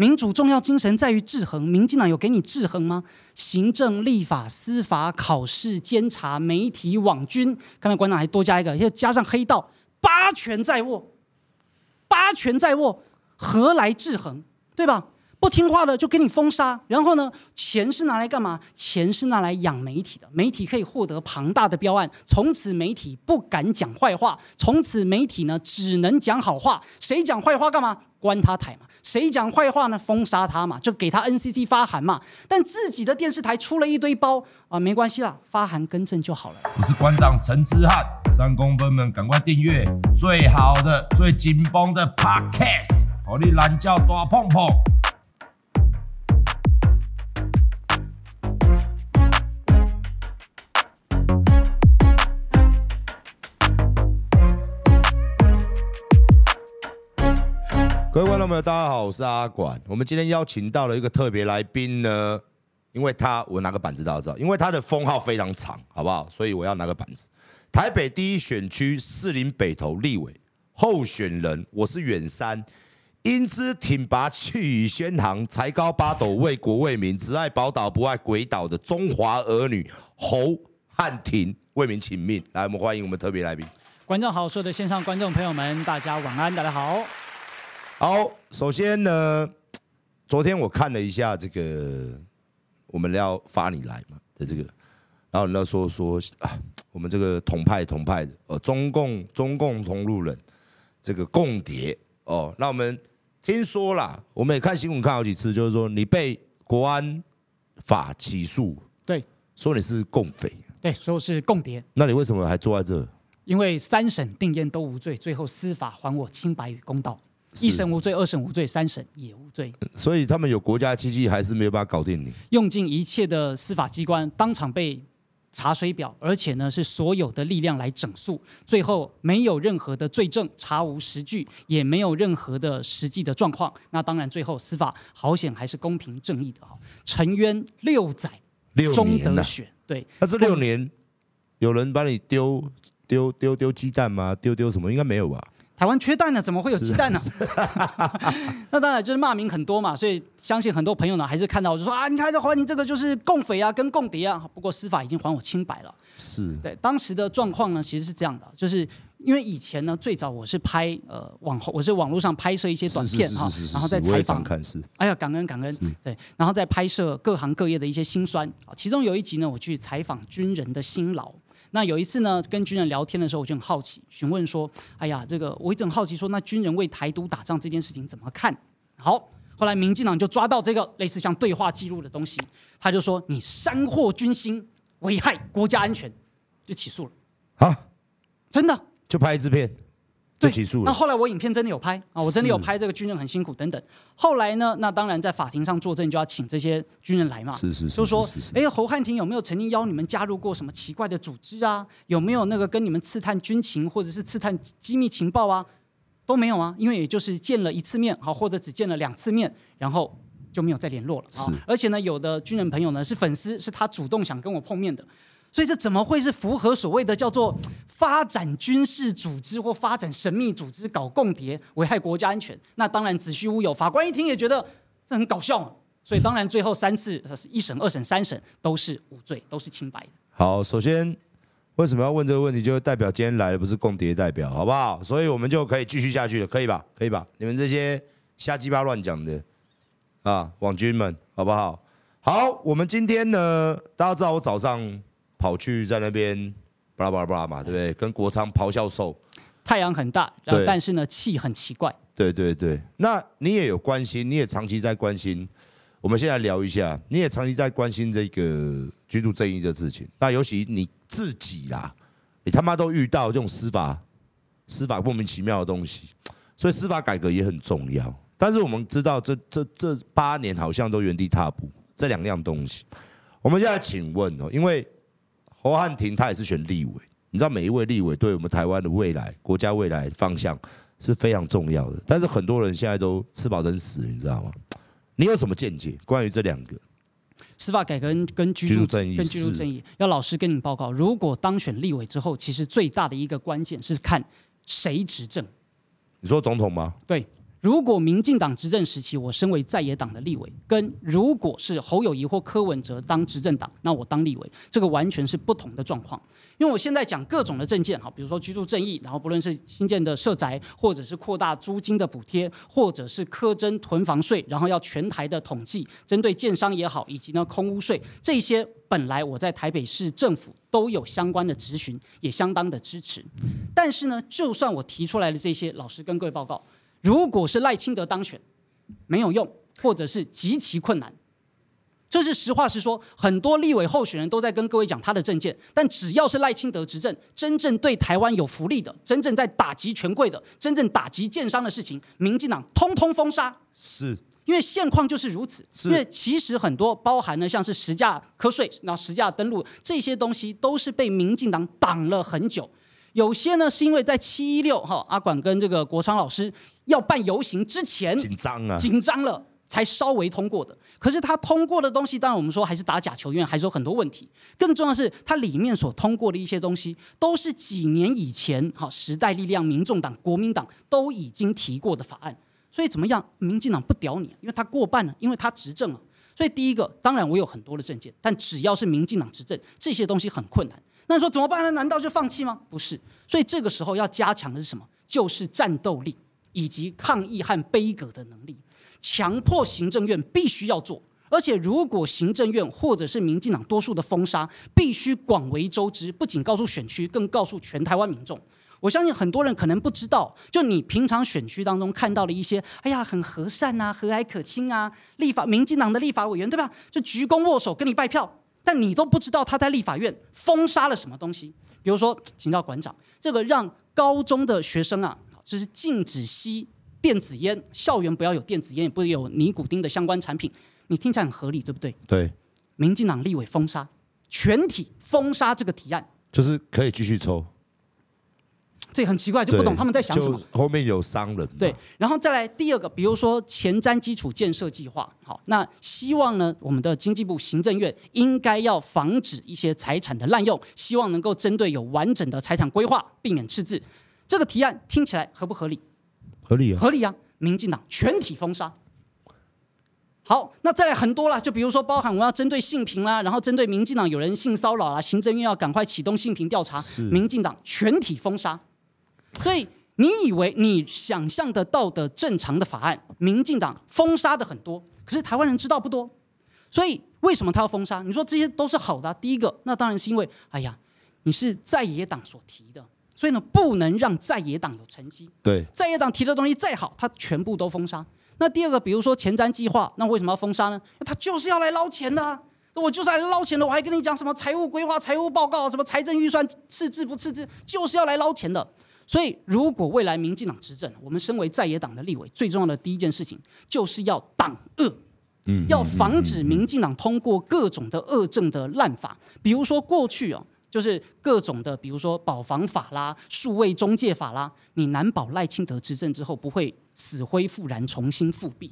民主重要精神在于制衡，民进党有给你制衡吗？行政、立法、司法、考试、监察、媒体、网军，刚才馆长还多加一个，要加上黑道，八权在握，八权在握，何来制衡？对吧？不听话的就给你封杀，然后呢，钱是拿来干嘛？钱是拿来养媒体的，媒体可以获得庞大的标案，从此媒体不敢讲坏话，从此媒体呢只能讲好话，谁讲坏话干嘛？关他台嘛。谁讲坏话呢？封杀他嘛，就给他 NCC 发函嘛。但自己的电视台出了一堆包啊，没关系啦，发函更正就好了。我是馆长陈之汉，三公分们赶快订阅最好的、最紧绷的 Podcast，好你懒叫大碰碰。众朋友，大家好，我是阿管。我们今天邀请到了一个特别来宾呢，因为他我拿个板子大家知道，因为他的封号非常长，好不好？所以我要拿个板子。台北第一选区士林北投立委候选人，我是远山，英姿挺拔，气宇轩昂，才高八斗，为国为民，只爱宝岛不爱鬼岛的中华儿女侯汉廷，为民请命。来，我们欢迎我们特别来宾。观众好，所有的线上观众朋友们，大家晚安，大家好。好，首先呢，昨天我看了一下这个我们要发你来嘛的这个，然后人家说说啊，我们这个同派同派的哦，中共中共同路人这个共谍哦，那我们听说啦，我们也看新闻看好几次，就是说你被国安法起诉，对，说你是共匪，对，说是共谍，那你为什么还坐在这？因为三审定谳都无罪，最后司法还我清白与公道。一审无罪，二审无罪，三审也无罪。所以他们有国家机器，还是没有办法搞定你。用尽一切的司法机关，当场被查水表，而且呢是所有的力量来整肃，最后没有任何的罪证，查无实据，也没有任何的实际的状况。那当然，最后司法好险还是公平正义的哈。沉冤六载，终得雪。对，那这六年有人把你丢丢丢丢鸡蛋吗？丢丢什么？应该没有吧？台湾缺蛋呢，怎么会有鸡蛋呢？那当然就是骂名很多嘛，所以相信很多朋友呢还是看到我就说啊，你看这华你这个就是共匪啊，跟共谍啊。不过司法已经还我清白了。是对当时的状况呢，其实是这样的，就是因为以前呢，最早我是拍呃网我是网络上拍摄一些短片哈，然后再采访。哎呀，感恩感恩。对，然后再拍摄各行各业的一些辛酸啊。其中有一集呢，我去采访军人的辛劳。那有一次呢，跟军人聊天的时候，我就很好奇，询问说：“哎呀，这个我一直很好奇，说那军人为台独打仗这件事情怎么看？”好，后来民进党就抓到这个类似像对话记录的东西，他就说：“你煽惑军心，危害国家安全，就起诉了。”啊，真的？就拍一支片。对，起诉了。那后来我影片真的有拍啊，我真的有拍这个军人很辛苦等等。后来呢，那当然在法庭上作证就要请这些军人来嘛。是是是。就说，哎，侯汉廷有没有曾经邀你们加入过什么奇怪的组织啊？有没有那个跟你们刺探军情或者是刺探机密情报啊？都没有啊，因为也就是见了一次面，好，或者只见了两次面，然后就没有再联络了啊。而且呢，有的军人朋友呢是粉丝，是他主动想跟我碰面的。所以这怎么会是符合所谓的叫做 发展军事组织或发展神秘组织搞共谍危害国家安全？那当然子虚乌有。法官一听也觉得这很搞笑嘛。所以当然最后三次，一审、二审、三审都是无罪，都是清白的。好，首先为什么要问这个问题？就代表今天来的不是共谍代表，好不好？所以我们就可以继续下去了，可以吧？可以吧？你们这些瞎鸡巴乱讲的啊，网军们，好不好？好，我们今天呢，大家知道我早上。跑去在那边巴拉巴拉巴拉嘛，对不对？跟国昌咆哮兽，太阳很大，然后但是呢气很奇怪。对对对，那你也有关心，你也长期在关心我们先来聊一下，你也长期在关心这个居住正义的事情，那尤其你自己啦，你他妈都遇到这种司法司法莫名其妙的东西，所以司法改革也很重要。但是我们知道这，这这这八年好像都原地踏步，这两样东西，我们现在请问哦，因为侯汉廷他也是选立委，你知道每一位立委对我们台湾的未来、国家未来方向是非常重要的，但是很多人现在都吃饱等死，你知道吗？你有什么见解？关于这两个司法改革跟跟居住正义，跟居住正义，要老实跟你报告，如果当选立委之后，其实最大的一个关键是看谁执政。你说总统吗？对。如果民进党执政时期，我身为在野党的立委，跟如果是侯友谊或柯文哲当执政党，那我当立委，这个完全是不同的状况。因为我现在讲各种的政见，哈，比如说居住正义，然后不论是新建的社宅，或者是扩大租金的补贴，或者是苛征囤房税，然后要全台的统计，针对建商也好，以及呢空屋税，这些本来我在台北市政府都有相关的咨询，也相当的支持。但是呢，就算我提出来的这些，老实跟各位报告。如果是赖清德当选，没有用，或者是极其困难，这是实话实说。很多立委候选人都在跟各位讲他的政见，但只要是赖清德执政，真正对台湾有福利的，真正在打击权贵的，真正打击建商的事情，民进党通通封杀。是，因为现况就是如此。因为其实很多包含了像是实价课税、那实价登录这些东西，都是被民进党挡了很久。有些呢，是因为在七一六哈，阿管跟这个国昌老师要办游行之前紧张啊，紧张了才稍微通过的。可是他通过的东西，当然我们说还是打假球，员还是有很多问题。更重要的是，它里面所通过的一些东西，都是几年以前哈时代力量、民众党、国民党都已经提过的法案。所以怎么样，民进党不屌你，因为他过半了，因为他执政了。所以第一个，当然我有很多的政见，但只要是民进党执政，这些东西很困难。那你说怎么办呢？难道就放弃吗？不是，所以这个时候要加强的是什么？就是战斗力以及抗议和悲歌的能力，强迫行政院必须要做。而且，如果行政院或者是民进党多数的封杀，必须广为周知，不仅告诉选区，更告诉全台湾民众。我相信很多人可能不知道，就你平常选区当中看到了一些，哎呀，很和善啊，和蔼可亲啊，立法民进党的立法委员，对吧？就鞠躬握手跟你拜票。但你都不知道他在立法院封杀了什么东西，比如说，请到馆长，这个让高中的学生啊，就是禁止吸电子烟，校园不要有电子烟，也不有尼古丁的相关产品，你听起来很合理，对不对？对。民进党立委封杀，全体封杀这个提案，就是可以继续抽。这很奇怪，就不懂他们在想什么。后面有商人。对，然后再来第二个，比如说前瞻基础建设计划，好，那希望呢，我们的经济部行政院应该要防止一些财产的滥用，希望能够针对有完整的财产规划，避免赤字。这个提案听起来合不合理？合理啊，合理啊！民进党全体封杀。好，那再来很多了，就比如说包含我们要针对性平啦，然后针对民进党有人性骚扰啦，行政院要赶快启动性平调查，民进党全体封杀。所以你以为你想象得到的正常的法案，民进党封杀的很多，可是台湾人知道不多。所以为什么他要封杀？你说这些都是好的啊。第一个，那当然是因为，哎呀，你是在野党所提的，所以呢，不能让在野党有成绩。对，在野党提的东西再好，他全部都封杀。那第二个，比如说前瞻计划，那为什么要封杀呢？他就是要来捞钱的我就是来捞钱的，我还跟你讲什么财务规划、财务报告，什么财政预算赤字不赤字，就是要来捞钱的。所以，如果未来民进党执政，我们身为在野党的立委，最重要的第一件事情就是要党恶，嗯，要防止民进党通过各种的恶政的滥法，比如说过去哦，就是各种的，比如说保房法啦、数位中介法啦，你难保赖清德执政之后不会死灰复燃、重新复辟。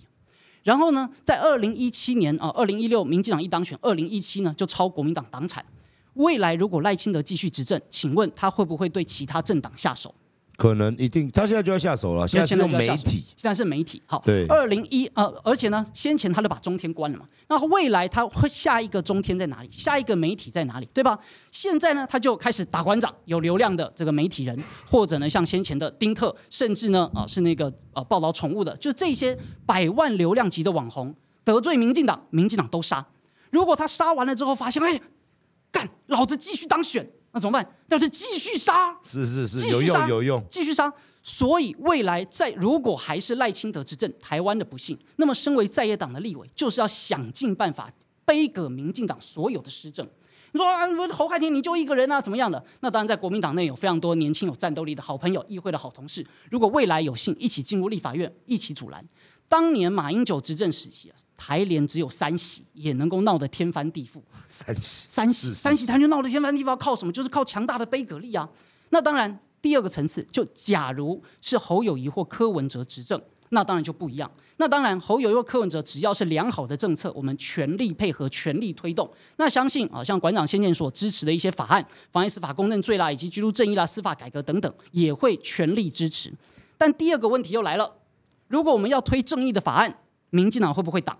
然后呢，在二零一七年啊，二零一六民进党一当选，二零一七呢就超国民党党产。未来如果赖清德继续执政，请问他会不会对其他政党下手？可能一定，他现在就要下手了。现在是媒体，现在是媒体。好，对。二零一呃，而且呢，先前他就把中天关了嘛。那未来他会下一个中天在哪里？下一个媒体在哪里？对吧？现在呢，他就开始打馆长，有流量的这个媒体人，或者呢，像先前的丁特，甚至呢，啊，是那个呃报道宠物的，就这些百万流量级的网红，得罪民进党，民进党都杀。如果他杀完了之后，发现哎，干，老子继续当选。那怎么办？那就继续杀，是是是，有用有用，继续杀。所以未来在如果还是赖清德执政，台湾的不幸，那么身为在野党的立委，就是要想尽办法背葛民进党所有的施政。你说啊，侯汉廷你就一个人啊，怎么样的？那当然，在国民党内有非常多年轻有战斗力的好朋友，议会的好同事。如果未来有幸一起进入立法院，一起阻拦。当年马英九执政时期啊，台联只有三席，也能够闹得天翻地覆。三席，三席，三席，台就闹得天翻地覆，靠什么？就是靠强大的杯葛力啊。那当然，第二个层次，就假如是侯友谊或柯文哲执政。那当然就不一样。那当然，侯友宜、柯文哲只要是良好的政策，我们全力配合、全力推动。那相信啊，像馆长先前所支持的一些法案，妨碍司法公正罪啦，以及居住正义啦、司法改革等等，也会全力支持。但第二个问题又来了：如果我们要推正义的法案，民进党会不会挡？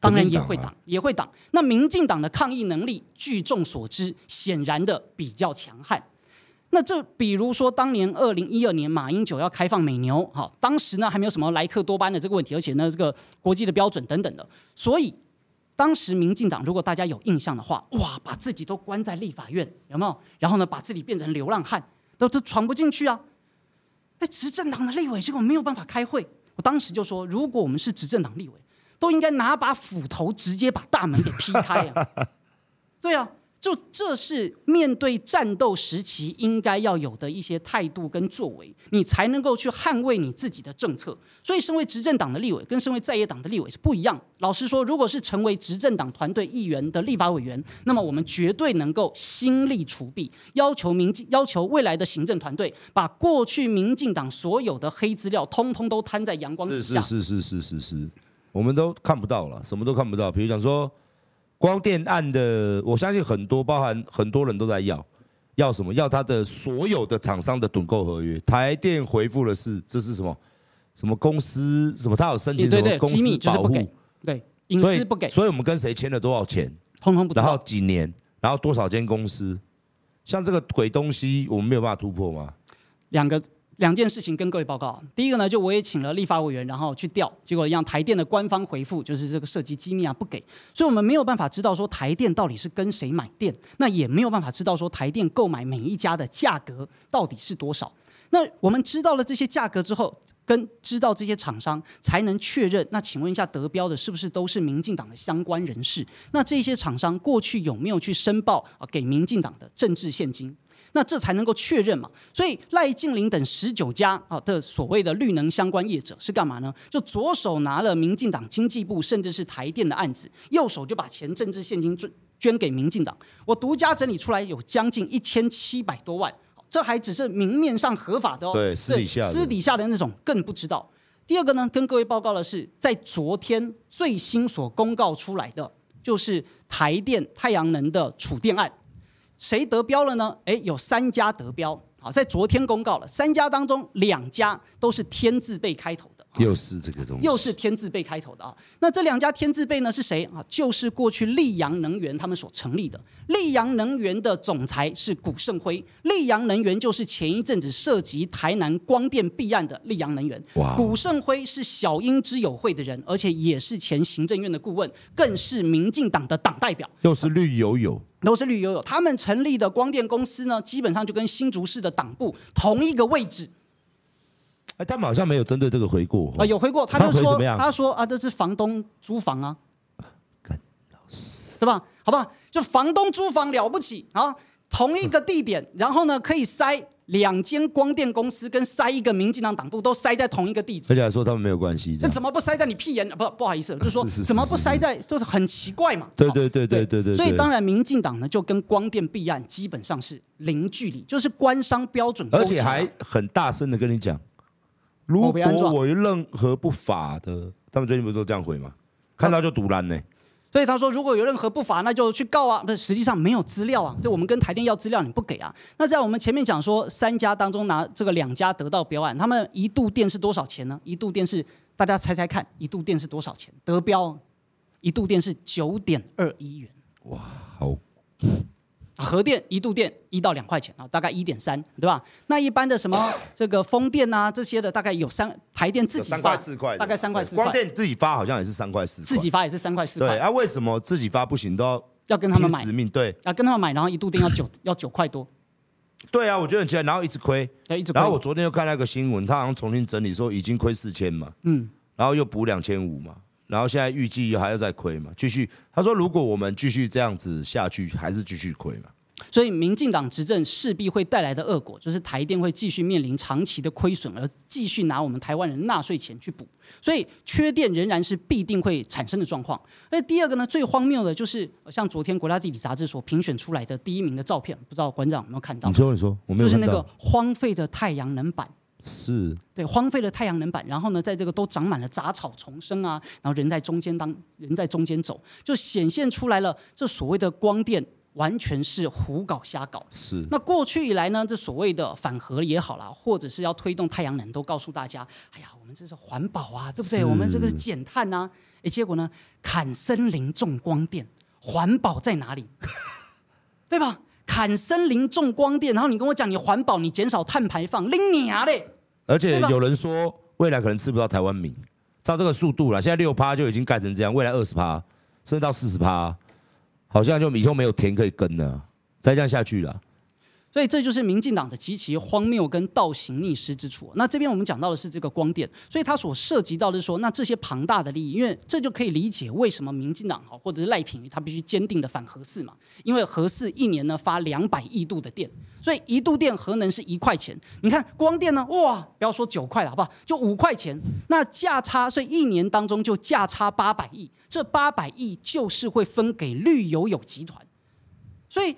当然也会挡，也会挡。那民进党的抗议能力，据众所知，显然的比较强悍。那这比如说，当年二零一二年马英九要开放美牛，好，当时呢还没有什么莱克多巴胺的这个问题，而且呢这个国际的标准等等的，所以当时民进党如果大家有印象的话，哇，把自己都关在立法院，有没有？然后呢把自己变成流浪汉，都都闯不进去啊！哎，执政党的立委结果没有办法开会，我当时就说，如果我们是执政党立委，都应该拿把斧头直接把大门给劈开啊！对啊。就这是面对战斗时期应该要有的一些态度跟作为，你才能够去捍卫你自己的政策。所以，身为执政党的立委跟身为在野党的立委是不一样。老实说，如果是成为执政党团队议员的立法委员，那么我们绝对能够心力除弊，要求民进，要求未来的行政团队把过去民进党所有的黑资料通通都摊在阳光之下。是是是是是是是，我们都看不到了，什么都看不到。比如讲说。光电案的，我相信很多，包含很多人都在要，要什么？要他的所有的厂商的趸购合约。台电回复的是，这是什么？什么公司？什么？他有申请什么公司保护？对，隐私不给。所以我们跟谁签了多少钱？通通不。然后几年？然后多少间公司？像这个鬼东西，我们没有办法突破吗？两个。两件事情跟各位报告。第一个呢，就我也请了立法委员，然后去调，结果让台电的官方回复就是这个涉及机密啊，不给，所以我们没有办法知道说台电到底是跟谁买电，那也没有办法知道说台电购买每一家的价格到底是多少。那我们知道了这些价格之后，跟知道这些厂商才能确认。那请问一下，得标的是不是都是民进党的相关人士？那这些厂商过去有没有去申报啊给民进党的政治献金？那这才能够确认嘛？所以赖静玲等十九家啊的所谓的绿能相关业者是干嘛呢？就左手拿了民进党经济部甚至是台电的案子，右手就把钱政治献金捐捐给民进党。我独家整理出来有将近一千七百多万，这还只是明面上合法的哦。对，私底下私底下的那种更不知道。第二个呢，跟各位报告的是，在昨天最新所公告出来的，就是台电太阳能的储电案。谁得标了呢？诶，有三家得标，好，在昨天公告了，三家当中两家都是天字辈开头。又是这个东西，又是天字辈开头的啊。那这两家天字辈呢是谁啊？就是过去立阳能源他们所成立的。立阳能源的总裁是古胜辉，立阳能源就是前一阵子涉及台南光电弊案的立阳能源。哇！古胜辉是小英之友会的人，而且也是前行政院的顾问，更是民进党的党代表。又是绿油油，都是绿油油。他们成立的光电公司呢，基本上就跟新竹市的党部同一个位置。哎，他们好像没有针对这个回过啊，有回过，他就说，他说啊，这是房东租房啊，干老师，对吧？好吧？就房东租房了不起啊，同一个地点，然后呢，可以塞两间光电公司跟塞一个民进党党部都塞在同一个地址，而且还说他们没有关系，那怎么不塞在你屁眼？不，不好意思，就 是说怎么不塞在，就是很奇怪嘛。对对对对对对。所以当然，民进党呢就跟光电弊案基本上是零距离，就是官商标准，而且还很大声的跟你讲。如果我有任何不法的，他们最近不是都这样回吗？看到就堵烂呢。所以他说，如果有任何不法，那就去告啊。不，实际上没有资料啊。就我们跟台电要资料，你不给啊。那在我们前面讲说，三家当中拿这个两家得到标案，他们一度电是多少钱呢？一度电是大家猜猜看，一度电是多少钱？得标，一度电是九点二一元。哇，好。核电一度电一到两块钱啊，大概一点三，对吧？那一般的什么这个风电啊这些的，大概有三台电自己发三块四块，大概三块四块。光电自己发好像也是三块四块，自己发也是三块四块。对啊，为什么自己发不行都要要跟他们买？使命对，要跟他们买，然后一度电要九要九块多，对啊，我觉得很奇怪，然后一直亏，一直亏。然后我昨天又看那个新闻，他好像重新整理说已经亏四千嘛，嗯，然后又补两千五嘛，然后现在预计还要再亏嘛，继续。他说如果我们继续这样子下去，还是继续亏嘛。所以，民进党执政势必会带来的恶果，就是台电会继续面临长期的亏损，而继续拿我们台湾人纳税钱去补。所以，缺电仍然是必定会产生的状况。那第二个呢，最荒谬的就是像昨天国家地理杂志所评选出来的第一名的照片，不知道馆长有没有看到？你说，你说，我没有就是那个荒废的太阳能板。是。对，荒废了太阳能板，然后呢，在这个都长满了杂草丛生啊，然后人在中间当人在中间走，就显现出来了这所谓的光电。完全是胡搞瞎搞。是。那过去以来呢，这所谓的反核也好啦，或者是要推动太阳能，都告诉大家，哎呀，我们这是环保啊，对不对？我们这个是减碳呐。哎，结果呢，砍森林种光电，环保在哪里？对吧？砍森林种光电，然后你跟我讲你环保，你减少碳排放，拎你啊嘞！而且有人说，未来可能吃不到台湾米，照这个速度了，现在六趴就已经盖成这样，未来二十趴，甚至到四十趴。好像就以后没有田可以耕了，再这样下去了。所以这就是民进党的极其荒谬跟倒行逆施之处。那这边我们讲到的是这个光电，所以它所涉及到的是说，那这些庞大的利益，因为这就可以理解为什么民进党好或者是赖品妤他必须坚定的反核四嘛，因为核四一年呢发两百亿度的电，所以一度电核能是一块钱，你看光电呢，哇，不要说九块了，好不好？就五块钱，那价差，所以一年当中就价差八百亿，这八百亿就是会分给绿油油集团，所以。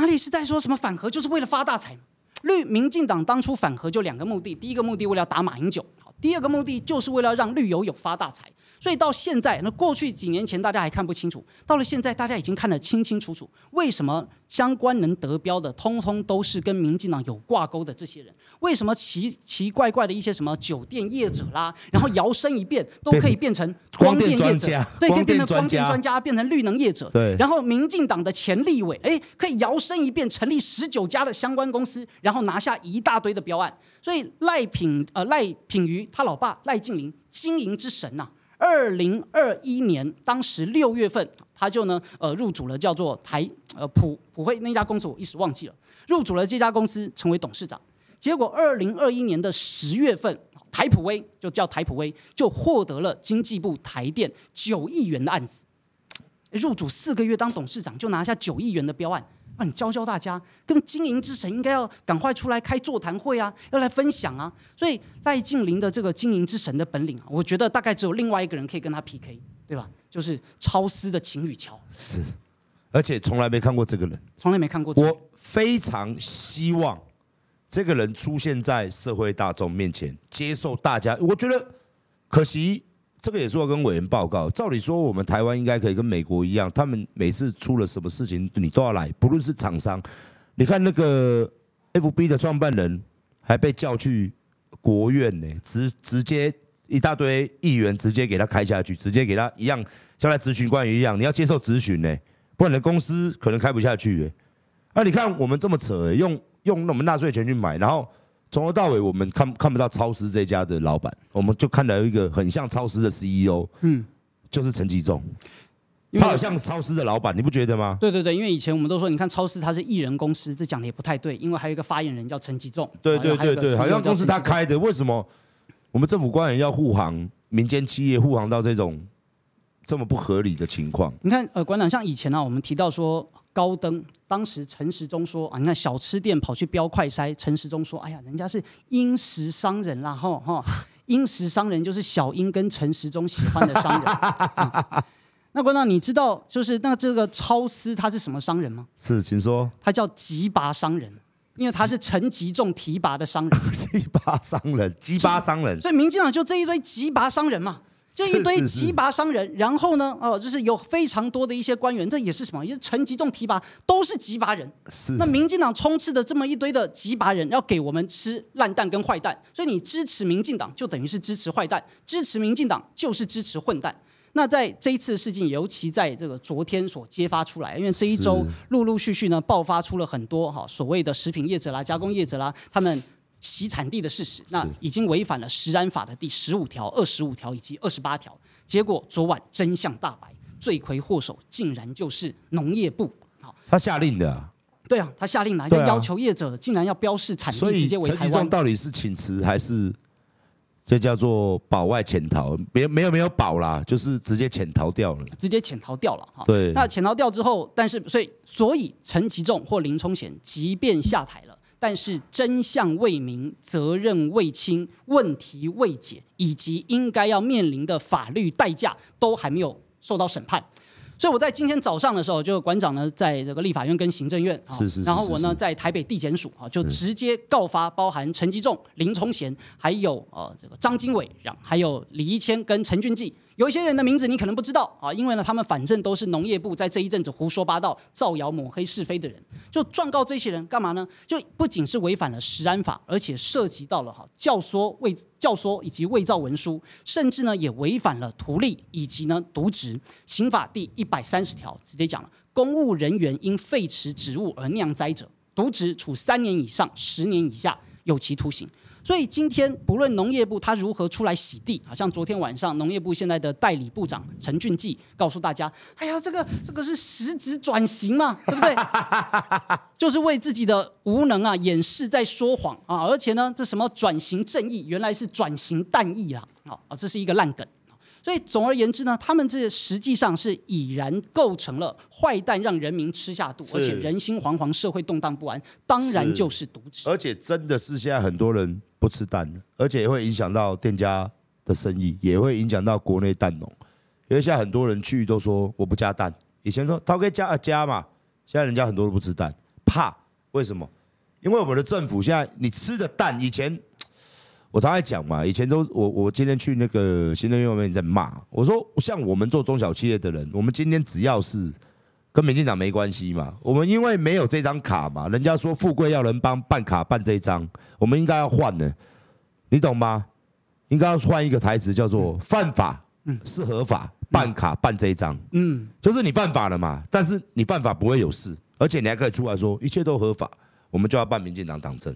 哪里是在说什么反核就是为了发大财？绿民进党当初反核就两个目的，第一个目的为了打马英九，好，第二个目的就是为了让绿油油发大财。所以到现在，那过去几年前大家还看不清楚，到了现在大家已经看得清清楚楚。为什么相关能得标的，通通都是跟民进党有挂钩的这些人？为什么奇奇怪怪的一些什么酒店业者啦，然后摇身一变都可以变成光电业者？对，可以变成光电专家，变成绿能业者。对。然后民进党的前立委，哎，可以摇身一变成立十九家的相关公司，然后拿下一大堆的标案。所以赖品呃赖品瑜他老爸赖静林经营之神呐、啊。二零二一年，当时六月份，他就呢，呃，入主了叫做台呃普普惠那家公司，我一时忘记了，入主了这家公司，成为董事长。结果二零二一年的十月份，台普威就叫台普威，就获得了经济部台电九亿元的案子。入主四个月当董事长，就拿下九亿元的标案。那你教教大家，跟经营之神应该要赶快出来开座谈会啊，要来分享啊。所以赖静林的这个经营之神的本领啊，我觉得大概只有另外一个人可以跟他 PK，对吧？就是超丝的秦宇桥。是，而且从来没看过这个人，从来没看过这个人。我非常希望这个人出现在社会大众面前，接受大家。我觉得可惜。这个也是要跟委员报告。照理说，我们台湾应该可以跟美国一样，他们每次出了什么事情，你都要来，不论是厂商。你看那个 FB 的创办人还被叫去国院呢，直直接一大堆议员直接给他开下去，直接给他一样，像来咨询官员一样，你要接受咨询呢，不然你的公司可能开不下去。哎，啊，你看我们这么扯，用用我们纳税钱去买，然后。从头到尾，我们看看不到超市这家的老板，我们就看到一个很像超市的 CEO，嗯，就是陈吉仲，他好像超市的老板，你不觉得吗？对对对，因为以前我们都说，你看超市他是艺人公司，这讲的也不太对，因为还有一个发言人叫陈吉仲，对对对对，好像公司他开的，为什么我们政府官员要护航民间企业，护航到这种这么不合理的情况？你看，呃，馆长，像以前呢、啊，我们提到说。高登当时陈时中说啊，你看小吃店跑去标快筛，陈时中说，哎呀，人家是殷实商人啦，吼吼，殷实商人就是小英跟陈时中喜欢的商人。嗯、那馆长，你知道就是那这个超丝他是什么商人吗？是，请说。他叫吉拔商人，因为他是陈吉仲提拔的商人。提拔商人，提拔商人。所以民进党就这一堆提拔商人嘛。这一堆提拔商人，然后呢，哦，就是有非常多的一些官员，这也是什么？也是陈吉仲提拔，都是提拔人。是。那民进党充斥的这么一堆的提拔人，要给我们吃烂蛋跟坏蛋，所以你支持民进党，就等于是支持坏蛋；支持民进党，就是支持混蛋。那在这一次事情，尤其在这个昨天所揭发出来，因为这一周陆陆续续呢，爆发出了很多哈所谓的食品业者啦、加工业者啦，他们。洗产地的事实，那已经违反了食安法的第十五条、二十五条以及二十八条。结果昨晚真相大白，罪魁祸首竟然就是农业部。好，他下令的、啊。对啊，他下令来，就要求业者竟然要标示产地，直接为台湾。到底是请辞还是这叫做保外潜逃？别没有没有保啦，就是直接潜逃掉了，直接潜逃掉了哈。对，那潜逃掉之后，但是所以所以陈其仲或林冲贤即便下台了，但是真相未明、责任未清、问题未解，以及应该要面临的法律代价，都还没有受到审判。所以我在今天早上的时候，就馆长呢，在这个立法院跟行政院，是是，然后我呢在台北地检署啊，就直接告发包含陈吉仲、林崇贤，还有呃这个张经纬，还有李一谦跟陈俊记。有一些人的名字你可能不知道啊，因为呢，他们反正都是农业部在这一阵子胡说八道、造谣抹黑是非的人，就状告这些人干嘛呢？就不仅是违反了食安法，而且涉及到了哈教唆伪教唆以及伪造文书，甚至呢也违反了图利以及呢渎职。刑法第一百三十条直接讲了，公务人员因废弛职务而酿灾者，渎职处三年以上十年以下有期徒刑。所以今天不论农业部他如何出来洗地，好像昨天晚上农业部现在的代理部长陈俊记告诉大家，哎呀，这个这个是实质转型嘛，对不对？就是为自己的无能啊掩饰，在说谎啊，而且呢，这什么转型正义，原来是转型淡义啊，啊，这是一个烂梗。所以总而言之呢，他们这实际上是已然构成了坏蛋，让人民吃下肚，而且人心惶惶，社会动荡不安，当然就是渎职。而且真的是现在很多人不吃蛋，而且也会影响到店家的生意，也会影响到国内蛋农。因为现在很多人去都说我不加蛋，以前说他可以加啊加嘛，现在人家很多都不吃蛋，怕为什么？因为我们的政府现在你吃的蛋以前。我常爱讲嘛，以前都我我今天去那个行政院外面在骂，我说像我们做中小企业的人，我们今天只要是跟民进党没关系嘛，我们因为没有这张卡嘛，人家说富贵要人帮办卡办这一张，我们应该要换的，你懂吗？应该要换一个台词叫做犯法是合法，办卡办这一张，嗯，就是你犯法了嘛，但是你犯法不会有事，而且你还可以出来说一切都合法，我们就要办民进党党证。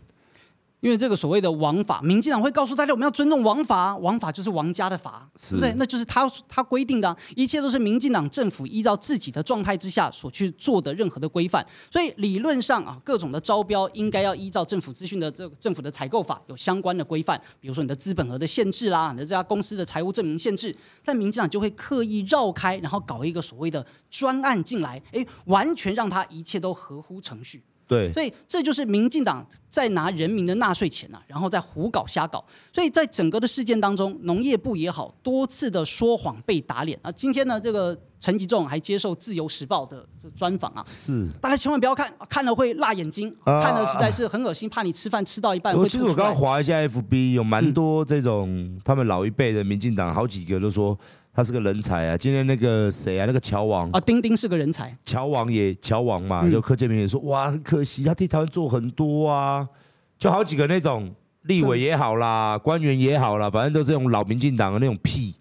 因为这个所谓的王法，民进党会告诉大家，我们要尊重王法，王法就是王家的法，对不对？那就是他他规定的，一切都是民进党政府依照自己的状态之下所去做的任何的规范。所以理论上啊，各种的招标应该要依照政府资讯的这个政府的采购法有相关的规范，比如说你的资本额的限制啦，你的这家公司的财务证明限制，但民进党就会刻意绕开，然后搞一个所谓的专案进来，哎，完全让他一切都合乎程序。对，所以这就是民进党在拿人民的纳税钱呐、啊，然后在胡搞瞎搞。所以在整个的事件当中，农业部也好，多次的说谎被打脸啊。今天呢，这个陈吉仲还接受《自由时报》的这个专访啊，是大家千万不要看，看了会辣眼睛，啊、看了实在是很恶心，怕你吃饭吃到一半。其实我刚刚划一下 FB，有蛮多这种、嗯、他们老一辈的民进党，好几个都说。他是个人才啊！今天那个谁啊，那个乔王啊，丁丁是个人才。乔王也乔王嘛，就柯建铭也说，哇，很可惜，他替台湾做很多啊，就好几个那种立委也好啦，官员也好啦，反正都是这种老民进党的那种屁。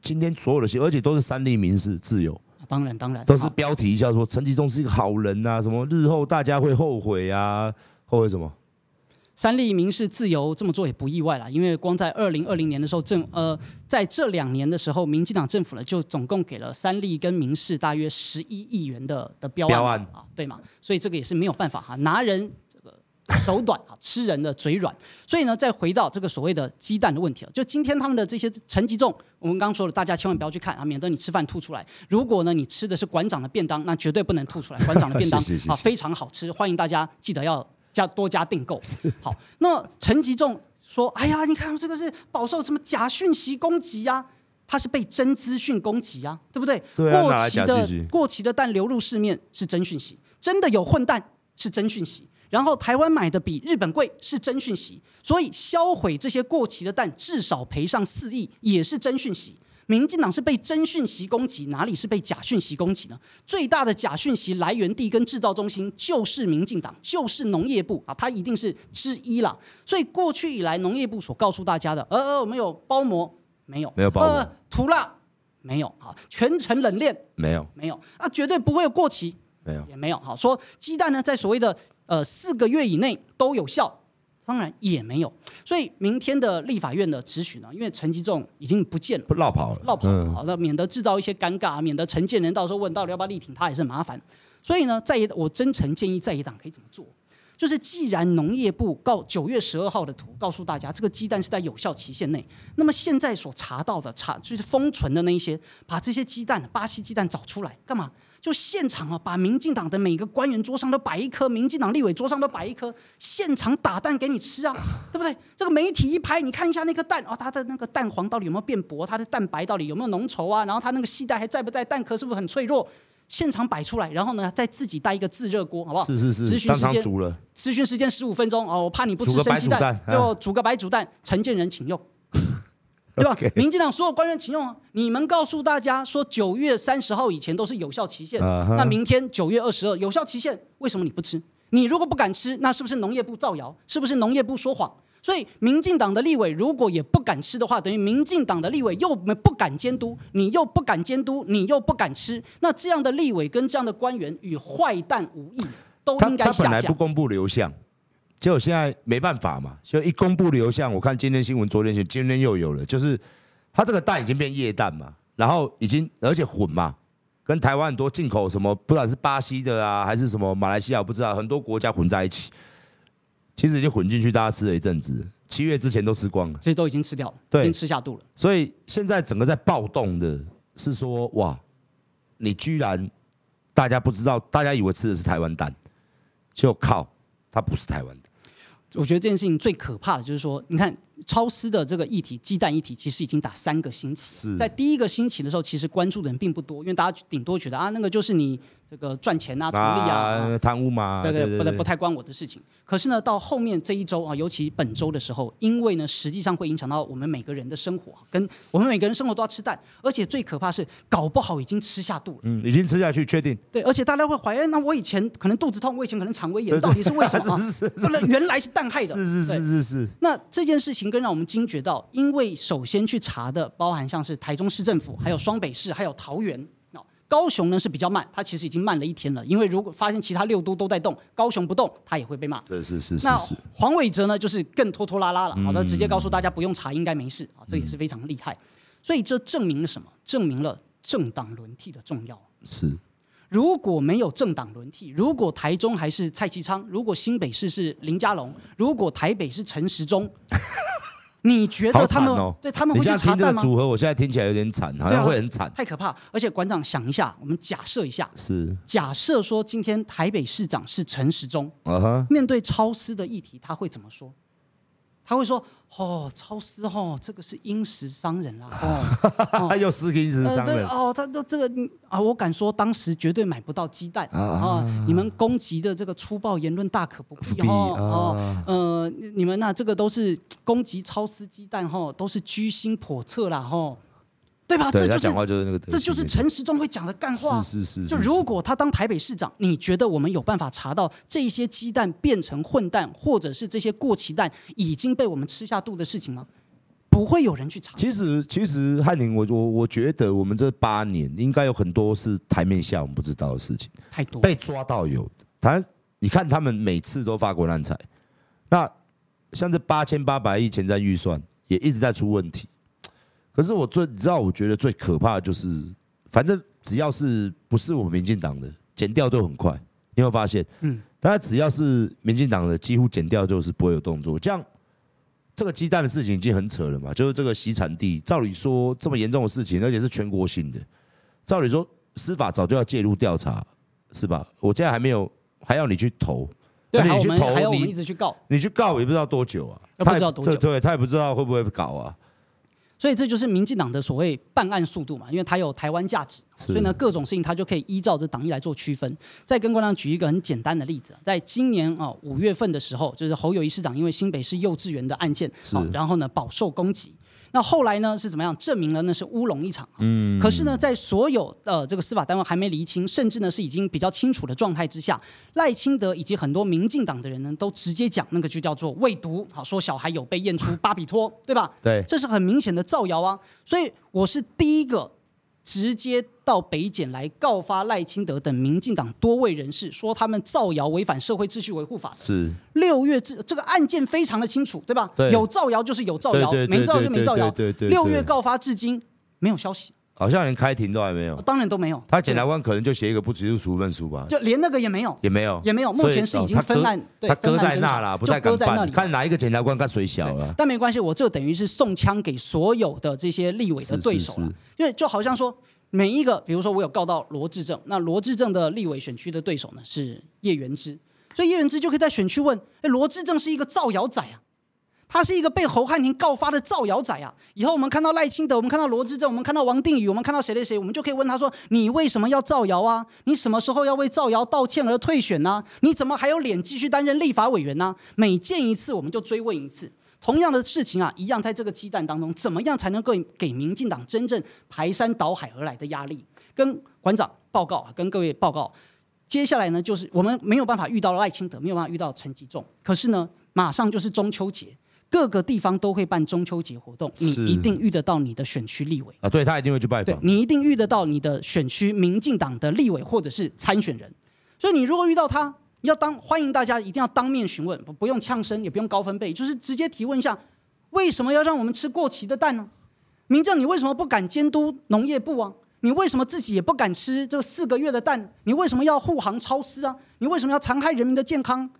今天所有的新闻，而且都是三立民视自由，当然当然，都是标题一下说陈吉仲是一个好人啊，什么日后大家会后悔啊，后悔什么？三立民事自由这么做也不意外了，因为光在二零二零年的时候，政呃在这两年的时候，民进党政府呢就总共给了三立跟民事大约十一亿元的的标案，标案啊，对嘛？所以这个也是没有办法哈，拿人这个手短啊，吃人的嘴软。所以呢，再回到这个所谓的鸡蛋的问题啊，就今天他们的这些陈吉仲，我们刚刚说了，大家千万不要去看啊，免得你吃饭吐出来。如果呢你吃的是馆长的便当，那绝对不能吐出来，馆长的便当 啊非常好吃，欢迎大家记得要。加多加订购，好。那么陈吉仲说：“哎呀，你看这个是饱受什么假讯息攻击呀？他是被真资讯攻击呀，对不对？对啊，过期的过期的蛋流入市面是真讯息，真的有混蛋是真讯息。然后台湾买的比日本贵是真讯息，所以销毁这些过期的蛋至少赔上四亿也是真讯息。”民进党是被真讯息攻击，哪里是被假讯息攻击呢？最大的假讯息来源地跟制造中心就是民进党，就是农业部啊，它一定是之一啦。所以过去以来，农业部所告诉大家的，呃呃，没有包膜，没有，没有包膜，呃，涂蜡，没有，好，全程冷链，没有，没有，啊，绝对不会有过期，没有，也没有，好，说鸡蛋呢，在所谓的呃四个月以内都有效。当然也没有，所以明天的立法院的质询呢，因为陈吉仲已经不见了，不落跑了，落跑了，好，那免得制造一些尴尬，免得陈建仁到时候问到底要不要力挺他也是麻烦，所以呢，在野我真诚建议在野党可以怎么做？就是既然农业部告九月十二号的图告诉大家，这个鸡蛋是在有效期限内，那么现在所查到的查就是封存的那一些，把这些鸡蛋巴西鸡蛋找出来干嘛？就现场啊，把民进党的每个官员桌上都摆一颗，民进党立委桌上都摆一颗，现场打蛋给你吃啊，对不对？这个媒体一拍，你看一下那颗蛋哦，它的那个蛋黄到底有没有变薄？它的蛋白到底有没有浓稠啊？然后它那个系带还在不在？蛋壳是不是很脆弱？现场摆出来，然后呢，再自己带一个自热锅，好不好？是是是，当场煮了。咨询时间十五分钟哦，我怕你不吃生鸡蛋，就煮个白煮蛋。陈建仁请用，对吧？民进党所有官员请用。你们告诉大家说，九月三十号以前都是有效期限，那明天九月二十二有效期限，为什么你不吃？你如果不敢吃，那是不是农业部造谣？是不是农业部说谎？所以，民进党的立委如果也不敢吃的话，等于民进党的立委又不敢监督，你又不敢监督，你又不敢吃，那这样的立委跟这样的官员与坏蛋无异，都应该下架。他本来不公布流向，结果现在没办法嘛，就一公布流向，我看今天新闻，昨天新闻，今天又有了，就是它这个蛋已经变液蛋嘛，然后已经而且混嘛，跟台湾很多进口什么，不管是巴西的啊，还是什么马来西亚，我不知道很多国家混在一起。其实已经混进去，大家吃了一阵子，七月之前都吃光了，其实都已经吃掉了，对，已经吃下肚了。所以现在整个在暴动的是说，哇，你居然大家不知道，大家以为吃的是台湾蛋，就靠它不是台湾的。我觉得这件事情最可怕的就是说，你看超丝的这个议题，鸡蛋议题，其实已经打三个星期，在第一个星期的时候，其实关注的人并不多，因为大家顶多觉得啊，那个就是你。这个赚钱啊，图利啊，贪污嘛，对对，不能不太关我的事情。可是呢，到后面这一周啊，尤其本周的时候，因为呢，实际上会影响到我们每个人的生活，跟我们每个人生活都要吃蛋，而且最可怕是，搞不好已经吃下肚了。嗯，已经吃下去，确定。对，而且大家会怀疑，那我以前可能肚子痛，我以前可能肠胃炎，到底是为什么？是 是是，是原来是蛋害的。是是是是是。那这件事情更让我们惊觉到，因为首先去查的，包含像是台中市政府，还有双北市，还有桃园。高雄呢是比较慢，它其实已经慢了一天了。因为如果发现其他六都都在动，高雄不动，它也会被骂。是是是是。那黄伟哲呢，就是更拖拖拉拉了。好的，直接告诉大家不用查，应该没事啊，这也是非常厉害。所以这证明了什么？证明了政党轮替的重要。是。如果没有政党轮替，如果台中还是蔡其昌，如果新北市是林佳龙，如果台北是陈时中。你觉得他们、哦、对他们会去查蛋吗？组合我现在听起来有点惨，好像会很惨、啊，太可怕。而且馆长想一下，我们假设一下，是假设说今天台北市长是陈时中，uh huh、面对超私的议题，他会怎么说？他会说：“哦，超市哦，这个是英石商人啦。哦”又是个因时伤人、呃、哦。他都这个啊，我敢说，当时绝对买不到鸡蛋啊，啊！你们攻击的这个粗暴言论大可不必哦哦呃，你们那、啊、这个都是攻击超市鸡蛋哈，都是居心叵测啦哈。对吧？对这就是讲话就是那个，这就是陈时中会讲的干话。是是是，是。就如果他当台北市长，你觉得我们有办法查到这些鸡蛋变成混蛋，或者是这些过期蛋已经被我们吃下肚的事情吗？不会有人去查。其实，其实汉宁，我我我觉得我们这八年应该有很多是台面下我们不知道的事情。太多。被抓到有的，他你看他们每次都发国难财，那像这八千八百亿前瞻预算也一直在出问题。可是我最你知道，我觉得最可怕的就是，反正只要是不是我们民进党的，剪掉都很快。你会发现，嗯，大家只要是民进党的，几乎剪掉就是不会有动作。这样，这个鸡蛋的事情已经很扯了嘛，就是这个洗产地，照理说这么严重的事情，而且是全国性的，照理说司法早就要介入调查，是吧？我现在还没有，还要你去投，对，你去投，还要我们一直去告，你去告也不知道多久啊，不知道多久，对，他也不知道会不会搞啊。所以这就是民进党的所谓办案速度嘛，因为它有台湾价值，所以呢各种事情它就可以依照这党意来做区分。再跟观众举一个很简单的例子，在今年啊五月份的时候，就是侯友谊市长因为新北市幼稚园的案件，啊，然后呢饱受攻击。那后来呢是怎么样？证明了那是乌龙一场。嗯。可是呢，在所有的这个司法单位还没厘清，甚至呢是已经比较清楚的状态之下，赖清德以及很多民进党的人呢，都直接讲那个就叫做未读，好说小孩有被验出巴比托，对吧？对。这是很明显的造谣啊！所以我是第一个。直接到北检来告发赖清德等民进党多位人士，说他们造谣违反社会秩序维护法。是六月这这个案件非常的清楚，对吧？对，有造谣就是有造谣，没造谣就没造谣。六月告发至今没有消息，好像连开庭都还没有，当然都没有。他检察官可能就写一个不起诉处分书吧，就连那个也没有，也没有，也没有。目前是已经分案，他搁在那了，不太敢办。看哪一个检察官更水小了。但没关系，我这等于是送枪给所有的这些立委的对手了，因为就好像说每一个，比如说我有告到罗志正，那罗志正的立委选区的对手呢是叶元之，所以叶元之就可以在选区问：哎，罗志正是一个造谣仔啊。他是一个被侯汉廷告发的造谣仔啊！以后我们看到赖清德，我们看到罗致政，我们看到王定宇，我们看到谁谁谁，我们就可以问他说：“你为什么要造谣啊？你什么时候要为造谣道歉而退选呢？你怎么还有脸继续担任立法委员呢？”每见一次，我们就追问一次。同样的事情啊，一样在这个鸡蛋当中，怎么样才能够给民进党真正排山倒海而来的压力？跟馆长报告啊，跟各位报告。接下来呢，就是我们没有办法遇到赖清德，没有办法遇到陈吉仲，可是呢，马上就是中秋节。各个地方都会办中秋节活动，你一定遇得到你的选区立委啊，对，他一定会去拜访，你一定遇得到你的选区民进党的立委或者是参选人，所以你如果遇到他，要当欢迎大家一定要当面询问，不不用呛声，也不用高分贝，就是直接提问一下，为什么要让我们吃过期的蛋呢？民政，你为什么不敢监督农业部啊？你为什么自己也不敢吃这四个月的蛋？你为什么要护航超丝啊？你为什么要残害人民的健康？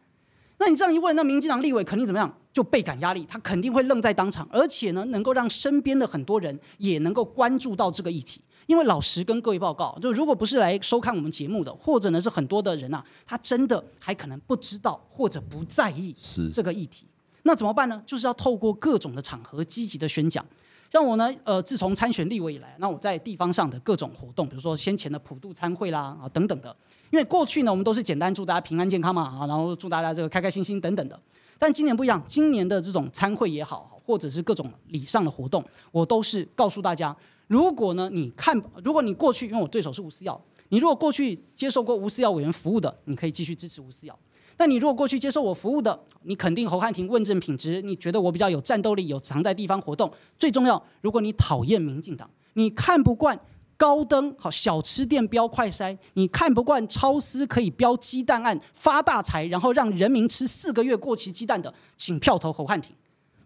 那你这样一问，那民进党立委肯定怎么样？就倍感压力，他肯定会愣在当场，而且呢，能够让身边的很多人也能够关注到这个议题。因为老实跟各位报告，就如果不是来收看我们节目的，或者呢是很多的人啊，他真的还可能不知道或者不在意这个议题。那怎么办呢？就是要透过各种的场合积极的宣讲。像我呢，呃，自从参选立委以来，那我在地方上的各种活动，比如说先前的普渡参会啦啊等等的。因为过去呢，我们都是简单祝大家平安健康嘛啊，然后祝大家这个开开心心等等的。但今年不一样，今年的这种参会也好，或者是各种礼上的活动，我都是告诉大家，如果呢你看，如果你过去，因为我对手是吴思耀，你如果过去接受过吴思耀委员服务的，你可以继续支持吴思耀。但你如果过去接受我服务的，你肯定侯汉廷问政品质，你觉得我比较有战斗力，有常在地方活动。最重要，如果你讨厌民进党，你看不惯。高登好，小吃店标快筛，你看不惯超丝可以标鸡蛋案发大财，然后让人民吃四个月过期鸡蛋的，请票投侯汉廷，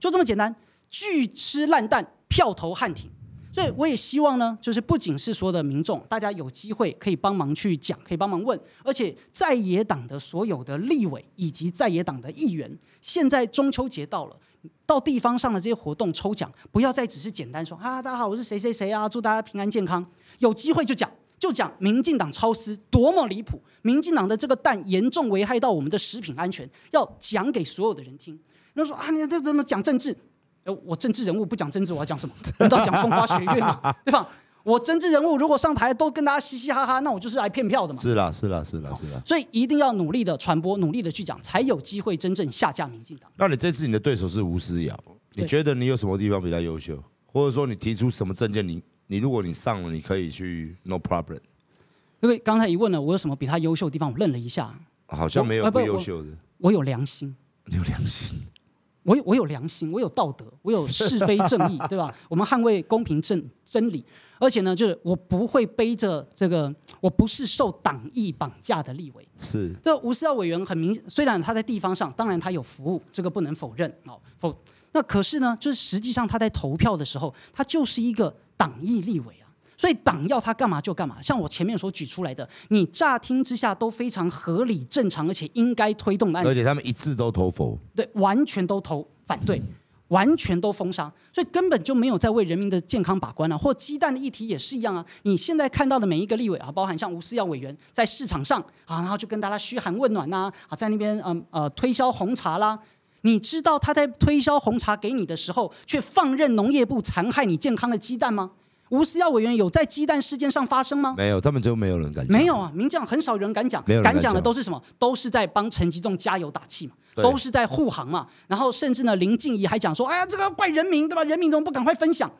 就这么简单。拒吃烂蛋，票投汉廷。所以我也希望呢，就是不仅是所有的民众，大家有机会可以帮忙去讲，可以帮忙问，而且在野党的所有的立委以及在野党的议员，现在中秋节到了。到地方上的这些活动抽奖，不要再只是简单说啊，大家好，我是谁谁谁啊，祝大家平安健康。有机会就讲，就讲民进党超丝多么离谱，民进党的这个蛋严重危害到我们的食品安全，要讲给所有的人听。那说啊，你这怎么讲政治？呃，我政治人物不讲政治，我要讲什么？难道讲风花雪月吗？对吧？我政治人物如果上台都跟大家嘻嘻哈哈，那我就是来骗票的嘛。是啦，是啦，是啦，是啦。所以一定要努力的传播，努力的去讲，才有机会真正下架民进党。那你这次你的对手是吴思瑶，你觉得你有什么地方比较优秀，或者说你提出什么证件，你你如果你上了，你可以去 no problem。因为刚才一问了，我有什么比他优秀的地方，我愣了一下，好像没有不优秀的。我，我，我有良心，你有良心。我有我有良心，我有道德，我有是非正义，对吧？我们捍卫公平正真理，而且呢，就是我不会背着这个，我不是受党意绑架的立委。是。这吴思耀委员很明，虽然他在地方上，当然他有服务，这个不能否认哦。否，那可是呢，就是实际上他在投票的时候，他就是一个党意立委。所以党要他干嘛就干嘛，像我前面所举出来的，你乍听之下都非常合理、正常，而且应该推动的案子，而且他们一致都投否，对，完全都投反对，完全都封杀，所以根本就没有在为人民的健康把关了啊。或鸡蛋的议题也是一样啊，你现在看到的每一个立委啊，包含像吴思耀委员在市场上啊，然后就跟大家嘘寒问暖呐，啊，在那边嗯呃推销红茶啦，你知道他在推销红茶给你的时候，却放任农业部残害你健康的鸡蛋吗？吴思耀委员有在鸡蛋事件上发声吗？没有，他们就没有人敢讲。没有啊，民进党很少人敢讲，没有人敢讲，敢讲的都是什么？都是在帮陈吉仲加油打气嘛，都是在护航嘛。然后甚至呢，林静怡还讲说：“哎呀，这个怪人民对吧？人民怎么不赶快分享？”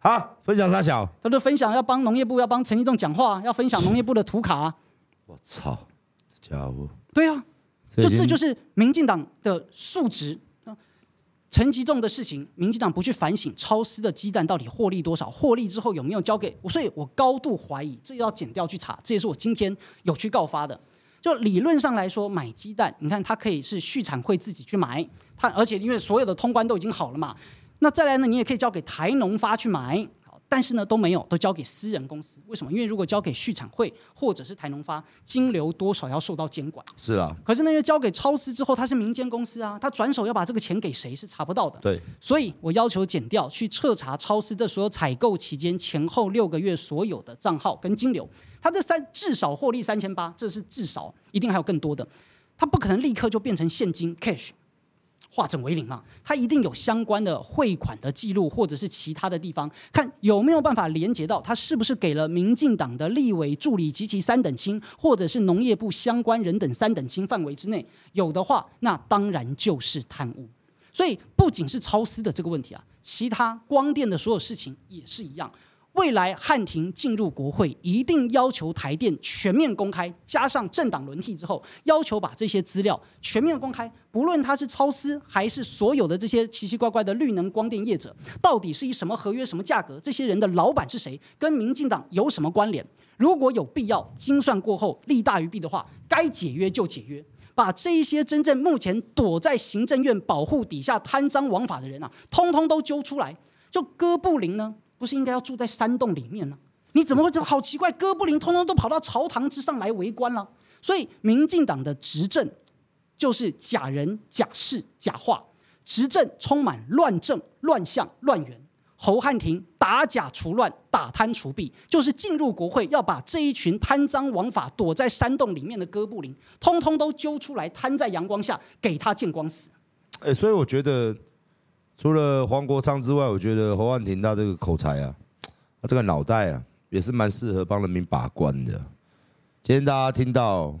好，分享啥小？他就分享要帮农业部，要帮陈吉仲讲话，要分享农业部的图卡啊。我操，这家伙！对啊，就这就是民进党的素质。陈吉仲的事情，民进党不去反省，超丝的鸡蛋到底获利多少？获利之后有没有交给我？所以我高度怀疑，这要剪掉去查。这也是我今天有去告发的。就理论上来说，买鸡蛋，你看它可以是畜产会自己去买，它而且因为所有的通关都已经好了嘛。那再来呢，你也可以交给台农发去买。但是呢都没有，都交给私人公司。为什么？因为如果交给畜产会或者是台农发，金流多少要受到监管。是啊。可是呢，因为交给超市之后，它是民间公司啊，他转手要把这个钱给谁是查不到的。对。所以我要求减掉去彻查超市的所有采购期间前后六个月所有的账号跟金流，他这三至少获利三千八，这是至少，一定还有更多的。他不可能立刻就变成现金 cash。化整为零嘛，它一定有相关的汇款的记录，或者是其他的地方，看有没有办法连接到他是不是给了民进党的立委助理及其三等亲，或者是农业部相关人等三等亲范围之内，有的话，那当然就是贪污。所以不仅是超私的这个问题啊，其他光电的所有事情也是一样。未来汉庭进入国会，一定要求台电全面公开，加上政党轮替之后，要求把这些资料全面公开。不论他是超私，还是所有的这些奇奇怪怪的绿能光电业者，到底是以什么合约、什么价格？这些人的老板是谁？跟民进党有什么关联？如果有必要，精算过后利大于弊的话，该解约就解约，把这一些真正目前躲在行政院保护底下贪赃枉法的人啊，通通都揪出来。就哥布林呢？不是应该要住在山洞里面呢？你怎么会这好奇怪？哥布林通通都跑到朝堂之上来围观了。所以，民进党的执政就是假人、假事、假话，执政充满乱政、乱象、乱源。侯汉廷打假除乱、打贪除弊，就是进入国会要把这一群贪赃枉法、躲在山洞里面的哥布林，通通都揪出来，摊在阳光下，给他见光死。哎，所以我觉得。除了黄国昌之外，我觉得侯汉廷他这个口才啊，他这个脑袋啊，也是蛮适合帮人民把关的。今天大家听到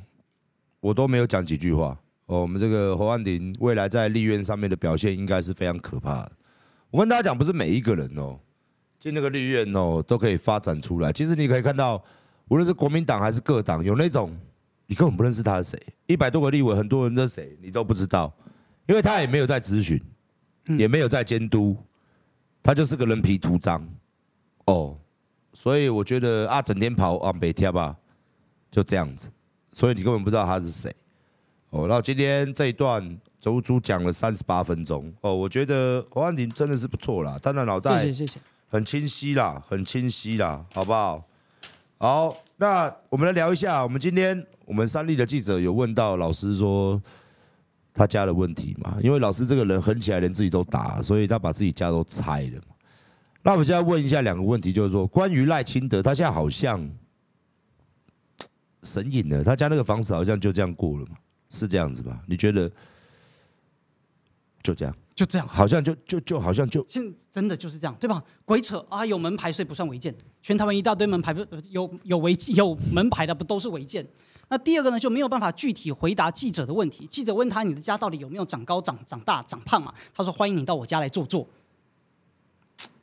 我都没有讲几句话哦，我们这个侯汉廷未来在立院上面的表现应该是非常可怕的。我跟大家讲，不是每一个人哦进那个立院哦都可以发展出来。其实你可以看到，无论是国民党还是各党，有那种你根本不认识他是谁，一百多个立委，很多人是谁你都不知道，因为他也没有在咨询。也没有在监督，他就是个人皮图章哦，所以我觉得啊，整天跑往北跳吧，就这样子，所以你根本不知道他是谁哦。然后今天这一段周猪讲了三十八分钟哦，我觉得侯汉廷真的是不错啦，他的脑袋谢谢谢谢，很清晰啦，很清晰啦，好不好？好，那我们来聊一下，我们今天我们三立的记者有问到老师说。他家的问题嘛，因为老师这个人狠起来连自己都打，所以他把自己家都拆了嘛。那我们现在问一下两个问题，就是说关于赖清德，他现在好像神隐了，他家那个房子好像就这样过了嘛，是这样子吧？你觉得？就这样，就这样，好像就就就好像就，现真的就是这样，对吧？鬼扯啊！有门牌所以不算违建，全台湾一大堆门牌不有有违有门牌的不都是违建？那第二个呢，就没有办法具体回答记者的问题。记者问他：“你的家到底有没有长高、长长大、长胖嘛？”他说：“欢迎你到我家来坐坐。”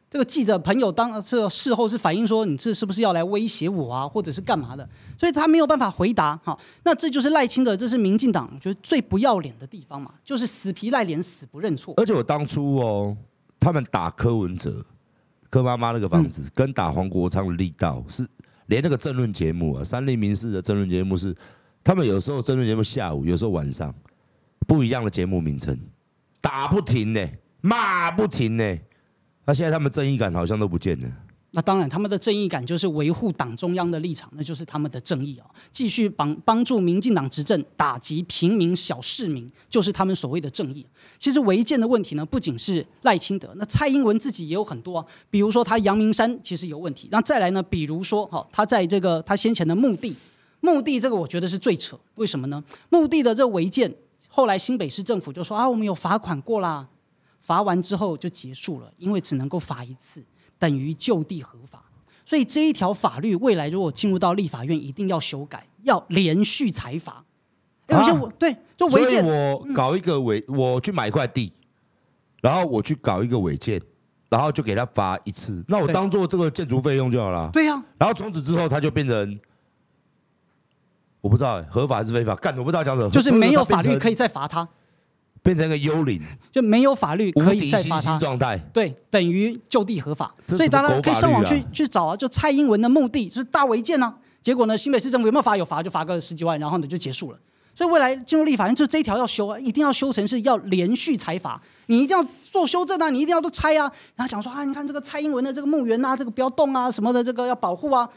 这个记者朋友当这事后是反映说：“你这是不是要来威胁我啊，或者是干嘛的？”所以他没有办法回答。哈，那这就是赖清德，这是民进党就是最不要脸的地方嘛，就是死皮赖脸、死不认错。而且我当初哦，他们打柯文哲、柯妈妈那个房子，嗯、跟打黄国昌的力道是。连那个政论节目啊，三立民事的政论节目是，他们有时候政论节目下午，有时候晚上，不一样的节目名称，打不停呢，骂不停呢，那现在他们正义感好像都不见了。那当然，他们的正义感就是维护党中央的立场，那就是他们的正义啊！继续帮帮助民进党执政，打击平民小市民，就是他们所谓的正义。其实违建的问题呢，不仅是赖清德，那蔡英文自己也有很多啊。比如说他阳明山其实有问题，那再来呢，比如说哈，他在这个他先前的墓地，墓地这个我觉得是最扯，为什么呢？墓地的这违建，后来新北市政府就说啊，我们有罚款过啦，罚完之后就结束了，因为只能够罚一次。等于就地合法，所以这一条法律未来如果进入到立法院，一定要修改，要连续裁罚。而且我对，就违建，我搞一个违，我去买一块地，然后我去搞一个违建，然后就给他罚一次，那我当做这个建筑费用就好了。对呀，然后从此之后他就变成，我不知道合法还是非法，干我不知道讲什么，就是没有法律可以再罚他。变成一个幽灵，就没有法律可以再罚他。状态，对，等于就地合法。啊、所以大家可以上网去去找啊，就蔡英文的目的是大违建啊。结果呢，新北市政府有没有罚？有罚，就罚个十几万，然后呢就结束了。所以未来进入立法院，就这一条要修啊，一定要修成是要连续裁罚。你一定要做修正啊，你一定要都拆啊。然后讲说啊，你看这个蔡英文的这个墓园啊，这个不要动啊，什么的，这个要保护啊。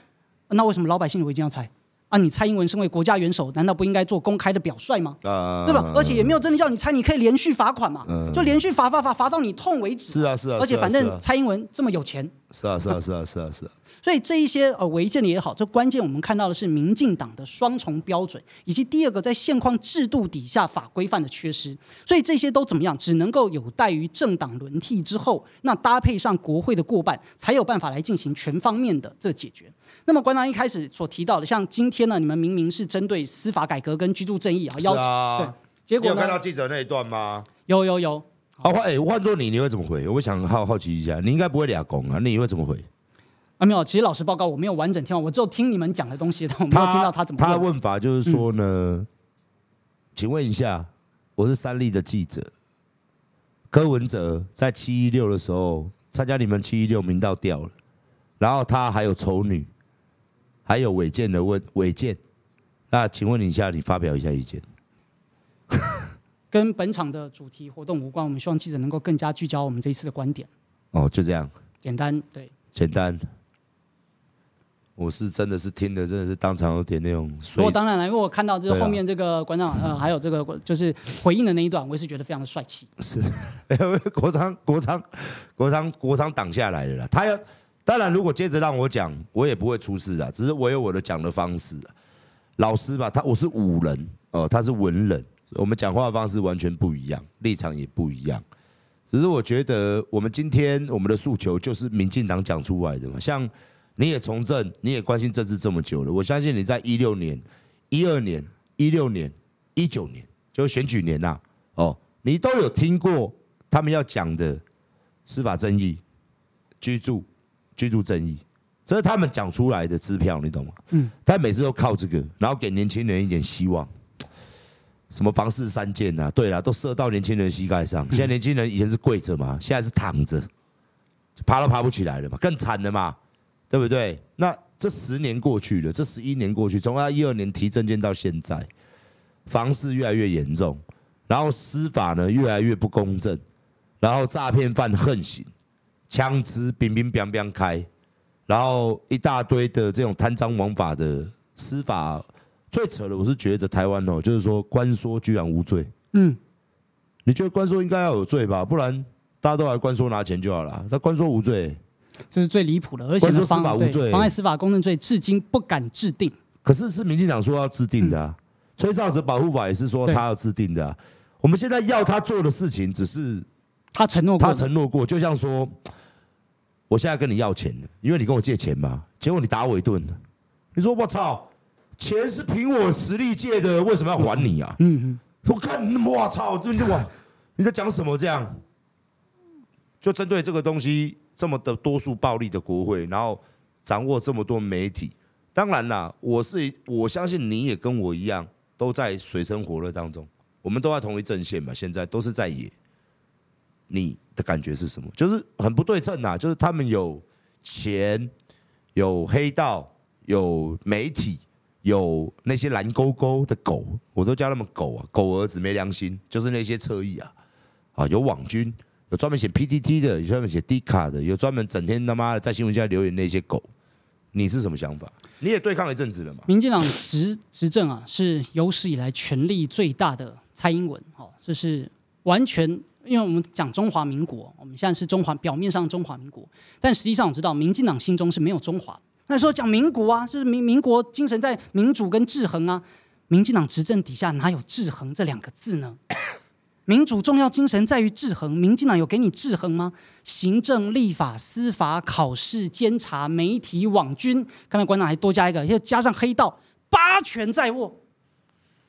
那为什么老百姓的违建要拆？啊，你蔡英文身为国家元首，难道不应该做公开的表率吗？啊，对吧？而且也没有真的叫你猜，你可以连续罚款嘛，就连续罚罚罚罚到你痛为止。是啊是啊。而且反正蔡英文这么有钱。是啊是啊是啊是啊是啊。所以这一些呃违建的也好，这关键我们看到的是民进党的双重标准，以及第二个在现况制度底下法规范的缺失。所以这些都怎么样？只能够有待于政党轮替之后，那搭配上国会的过半，才有办法来进行全方面的这个解决。那么馆长一开始所提到的，像今天呢，你们明明是针对司法改革跟居住正义啊，要啊对，结果有看到记者那一段吗？有有有。好，换哎，换做你，你会怎么回？我想好好奇一下，你应该不会俩公啊，你会怎么回？啊，没有，其实老实报告，我没有完整听完，我只有听你们讲的东西，但我没有听到他怎么问。他问法就是说呢，嗯、请问一下，我是三立的记者，柯文哲在七一六的时候参加你们七一六民调掉了，然后他还有丑女，还有违建的问违建，那请问你一下，你发表一下意见。跟本场的主题活动无关，我们希望记者能够更加聚焦我们这一次的观点。哦，就这样，简单，对，简单。我是真的是听的，真的是当场有点那种。不过当然了，因为我看到就是后面这个馆长呃，还有这个就是回应的那一段，我也是觉得非常的帅气。是，国昌国昌国昌国昌挡下来了啦。他要当然，如果接着让我讲，我也不会出事啊。只是我有我的讲的方式。老师吧，他我是武人哦，他是文人，我们讲话方式完全不一样，立场也不一样。只是我觉得我们今天我们的诉求就是民进党讲出来的嘛，像。你也从政，你也关心政治这么久了，我相信你在一六年、一二年、一六年、一九年，就选举年呐，哦，你都有听过他们要讲的司法正义、居住、居住正义，这是他们讲出来的支票，你懂吗？嗯，他每次都靠这个，然后给年轻人一点希望，什么房市三件呐，对了，都射到年轻人膝盖上。现在年轻人以前是跪着嘛，现在是躺着，爬都爬不起来了嘛，更惨了嘛。对不对？那这十年过去了，这十一年过去，从他一二年提政见到现在，房市越来越严重，然后司法呢越来越不公正，然后诈骗犯横行，枪支乒乒乓乓开，然后一大堆的这种贪赃枉法的司法，最扯的我是觉得台湾哦，就是说官说居然无罪。嗯，你觉得官说应该要有罪吧？不然大家都来官说拿钱就好了。那官说无罪。这是最离谱的，而且是妨碍妨碍司法公正罪，至今不敢制定。可是是民进党说要制定的啊，吹哨者保护法也是说他要制定的啊。我们现在要他做的事情，只是他承诺过，他承诺过，就像说，我现在跟你要钱了，因为你跟我借钱嘛，结果你打我一顿，你说我操，钱是凭我实力借的，为什么要还你啊？嗯嗯，我看你我操，这这哇，你在讲什么？这样，就针对这个东西。这么的多数暴力的国会，然后掌握这么多媒体，当然啦，我是我相信你也跟我一样，都在水深火热当中，我们都在同一阵线嘛，现在都是在野。你的感觉是什么？就是很不对称呐，就是他们有钱，有黑道，有媒体，有那些蓝勾勾的狗，我都叫他们狗啊，狗儿子没良心，就是那些侧翼啊，啊，有网军。有专门写 PTT 的，有专门写 D 卡的，有专门整天他妈的在新闻下留言那些狗，你是什么想法？你也对抗一阵子了嘛？民进党执执政啊，是有史以来权力最大的蔡英文，哦，这是完全，因为我们讲中华民国，我们现在是中华表面上中华民国，但实际上我知道民进党心中是没有中华。那说讲民国啊，就是民民国精神在民主跟制衡啊，民进党执政底下哪有制衡这两个字呢？民主重要精神在于制衡，民进党有给你制衡吗？行政、立法、司法、考试、监察、媒体、网军，刚才馆长还多加一个，要加上黑道，八权在握，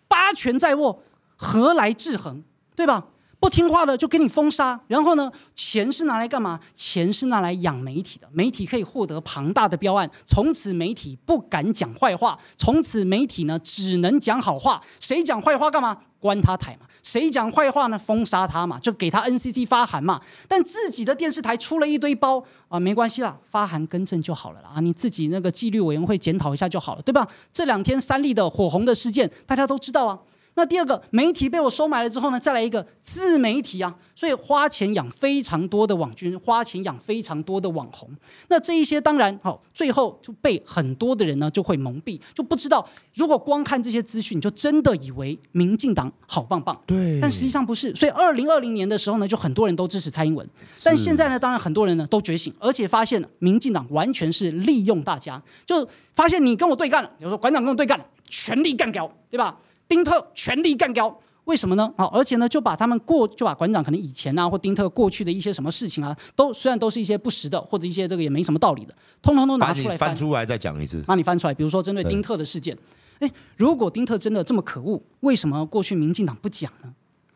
八权在握，何来制衡？对吧？不听话的就给你封杀，然后呢，钱是拿来干嘛？钱是拿来养媒体的，媒体可以获得庞大的标案，从此媒体不敢讲坏话，从此媒体呢只能讲好话，谁讲坏话干嘛？关他台嘛，谁讲坏话呢？封杀他嘛，就给他 NCC 发函嘛。但自己的电视台出了一堆包啊，没关系啦，发函更正就好了啦。啊，你自己那个纪律委员会检讨一下就好了，对吧？这两天三立的火红的事件，大家都知道啊。那第二个媒体被我收买了之后呢，再来一个自媒体啊，所以花钱养非常多的网军，花钱养非常多的网红。那这一些当然好，最后就被很多的人呢就会蒙蔽，就不知道。如果光看这些资讯，就真的以为民进党好棒棒。对，但实际上不是。所以二零二零年的时候呢，就很多人都支持蔡英文。但现在呢，当然很多人呢都觉醒，而且发现了民进党完全是利用大家，就发现你跟我对干了，比如说馆长跟我对干了，全力干掉，对吧？丁特全力干掉，为什么呢？好，而且呢，就把他们过就把馆长可能以前啊或丁特过去的一些什么事情啊，都虽然都是一些不实的或者一些这个也没什么道理的，通通都拿出来翻，翻出来再讲一次。那你翻出来，比如说针对丁特的事件，哎，如果丁特真的这么可恶，为什么过去民进党不讲呢？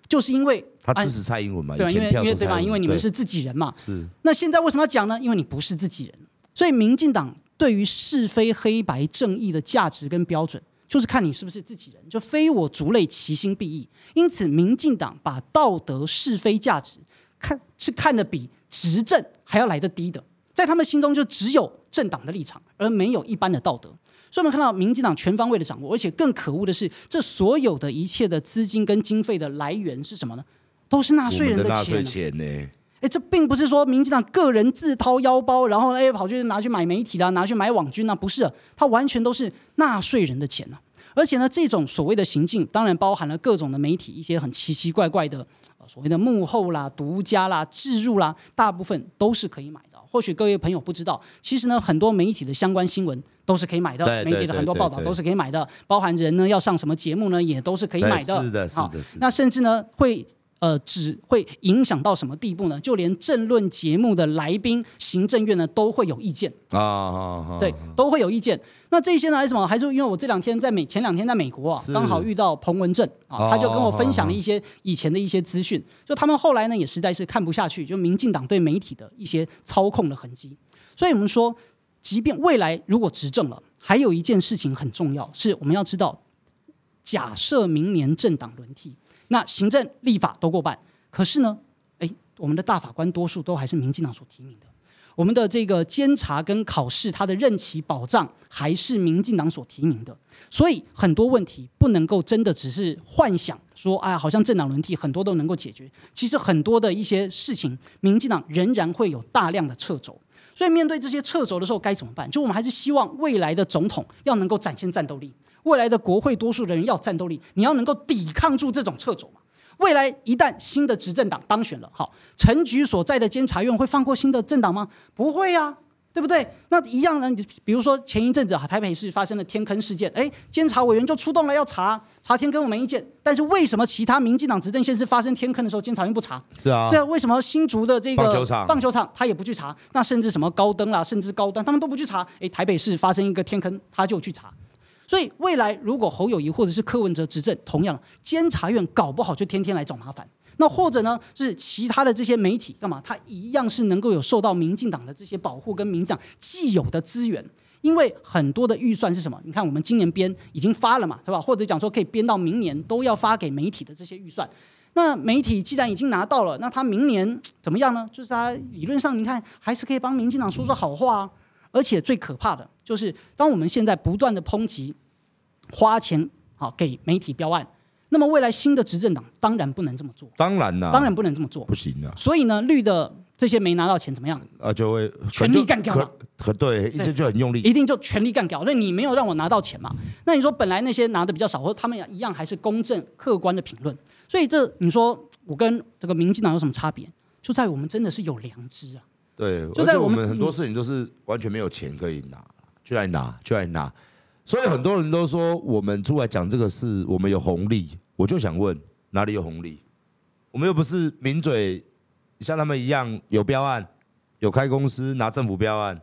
就是因为他支持蔡英文嘛，对，因为因为对吧？因为你们是自己人嘛。是。那现在为什么要讲呢？因为你不是自己人，所以民进党对于是非黑白正义的价值跟标准。就是看你是不是自己人，就非我族类，其心必异。因此，民进党把道德是非价值看是看得比执政还要来得低的，在他们心中就只有政党的立场，而没有一般的道德。所以，我们看到民进党全方位的掌握，而且更可恶的是，这所有的一切的资金跟经费的来源是什么呢？都是纳税人的钱。纳税钱呢？哎，这并不是说民进党个人自掏腰包，然后哎跑去拿去买媒体啦，拿去买网军啊，不是，它完全都是纳税人的钱呢。而且呢，这种所谓的行径，当然包含了各种的媒体一些很奇奇怪怪的，所谓的幕后啦、独家啦、置入啦，大部分都是可以买的。或许各位朋友不知道，其实呢，很多媒体的相关新闻都是可以买的，媒体的很多报道都是可以买的，包含人呢要上什么节目呢，也都是可以买的。是的，是的，是的。那甚至呢会。呃，只会影响到什么地步呢？就连政论节目的来宾，行政院呢都会有意见啊，对，都会有意见。那这些呢，还是什么？还是因为我这两天在美，前两天在美国啊，刚好遇到彭文正啊，他就跟我分享了一些以前的一些资讯。就他们后来呢，也实在是看不下去，就民进党对媒体的一些操控的痕迹。所以我们说，即便未来如果执政了，还有一件事情很重要，是我们要知道，假设明年政党轮替。那行政、立法都过半，可是呢，诶，我们的大法官多数都还是民进党所提名的，我们的这个监察跟考试，它的任期保障还是民进党所提名的，所以很多问题不能够真的只是幻想说，哎，好像政党轮替很多都能够解决，其实很多的一些事情，民进党仍然会有大量的掣肘，所以面对这些掣肘的时候该怎么办？就我们还是希望未来的总统要能够展现战斗力。未来的国会多数的人要战斗力，你要能够抵抗住这种掣肘嘛。未来一旦新的执政党当选了，好，陈局所在的监察院会放过新的政党吗？不会呀、啊，对不对？那一样呢？比如说前一阵子台北市发生了天坑事件，哎，监察委员就出动了要查查天坑，我没意见。但是为什么其他民进党执政县市发生天坑的时候，监察院不查？是啊，对啊，为什么新竹的这个棒球场棒球场他也不去查？那甚至什么高登啦，甚至高端他们都不去查？哎，台北市发生一个天坑，他就去查。所以未来如果侯友谊或者是柯文哲执政，同样监察院搞不好就天天来找麻烦。那或者呢，是其他的这些媒体干嘛？他一样是能够有受到民进党的这些保护跟民进党既有的资源。因为很多的预算是什么？你看我们今年编已经发了嘛，对吧？或者讲说可以编到明年都要发给媒体的这些预算。那媒体既然已经拿到了，那他明年怎么样呢？就是他理论上你看还是可以帮民进党说说好话啊。而且最可怕的就是，当我们现在不断的抨击花钱好给媒体标案，那么未来新的执政党当然不能这么做。当然了，当然不能这么做，不行啊。所以呢，绿的这些没拿到钱怎么样？啊，就会全力干掉嘛。可对，一直就很用力，一定就全力干掉。那你没有让我拿到钱嘛？那你说本来那些拿的比较少，或者他们一样还是公正客观的评论。所以这你说我跟这个民进党有什么差别？就在于我们真的是有良知啊。对，而且我们很多事情都是完全没有钱可以拿，就来拿，就来拿。所以很多人都说我们出来讲这个事，我们有红利。我就想问，哪里有红利？我们又不是名嘴，像他们一样有标案，有开公司拿政府标案。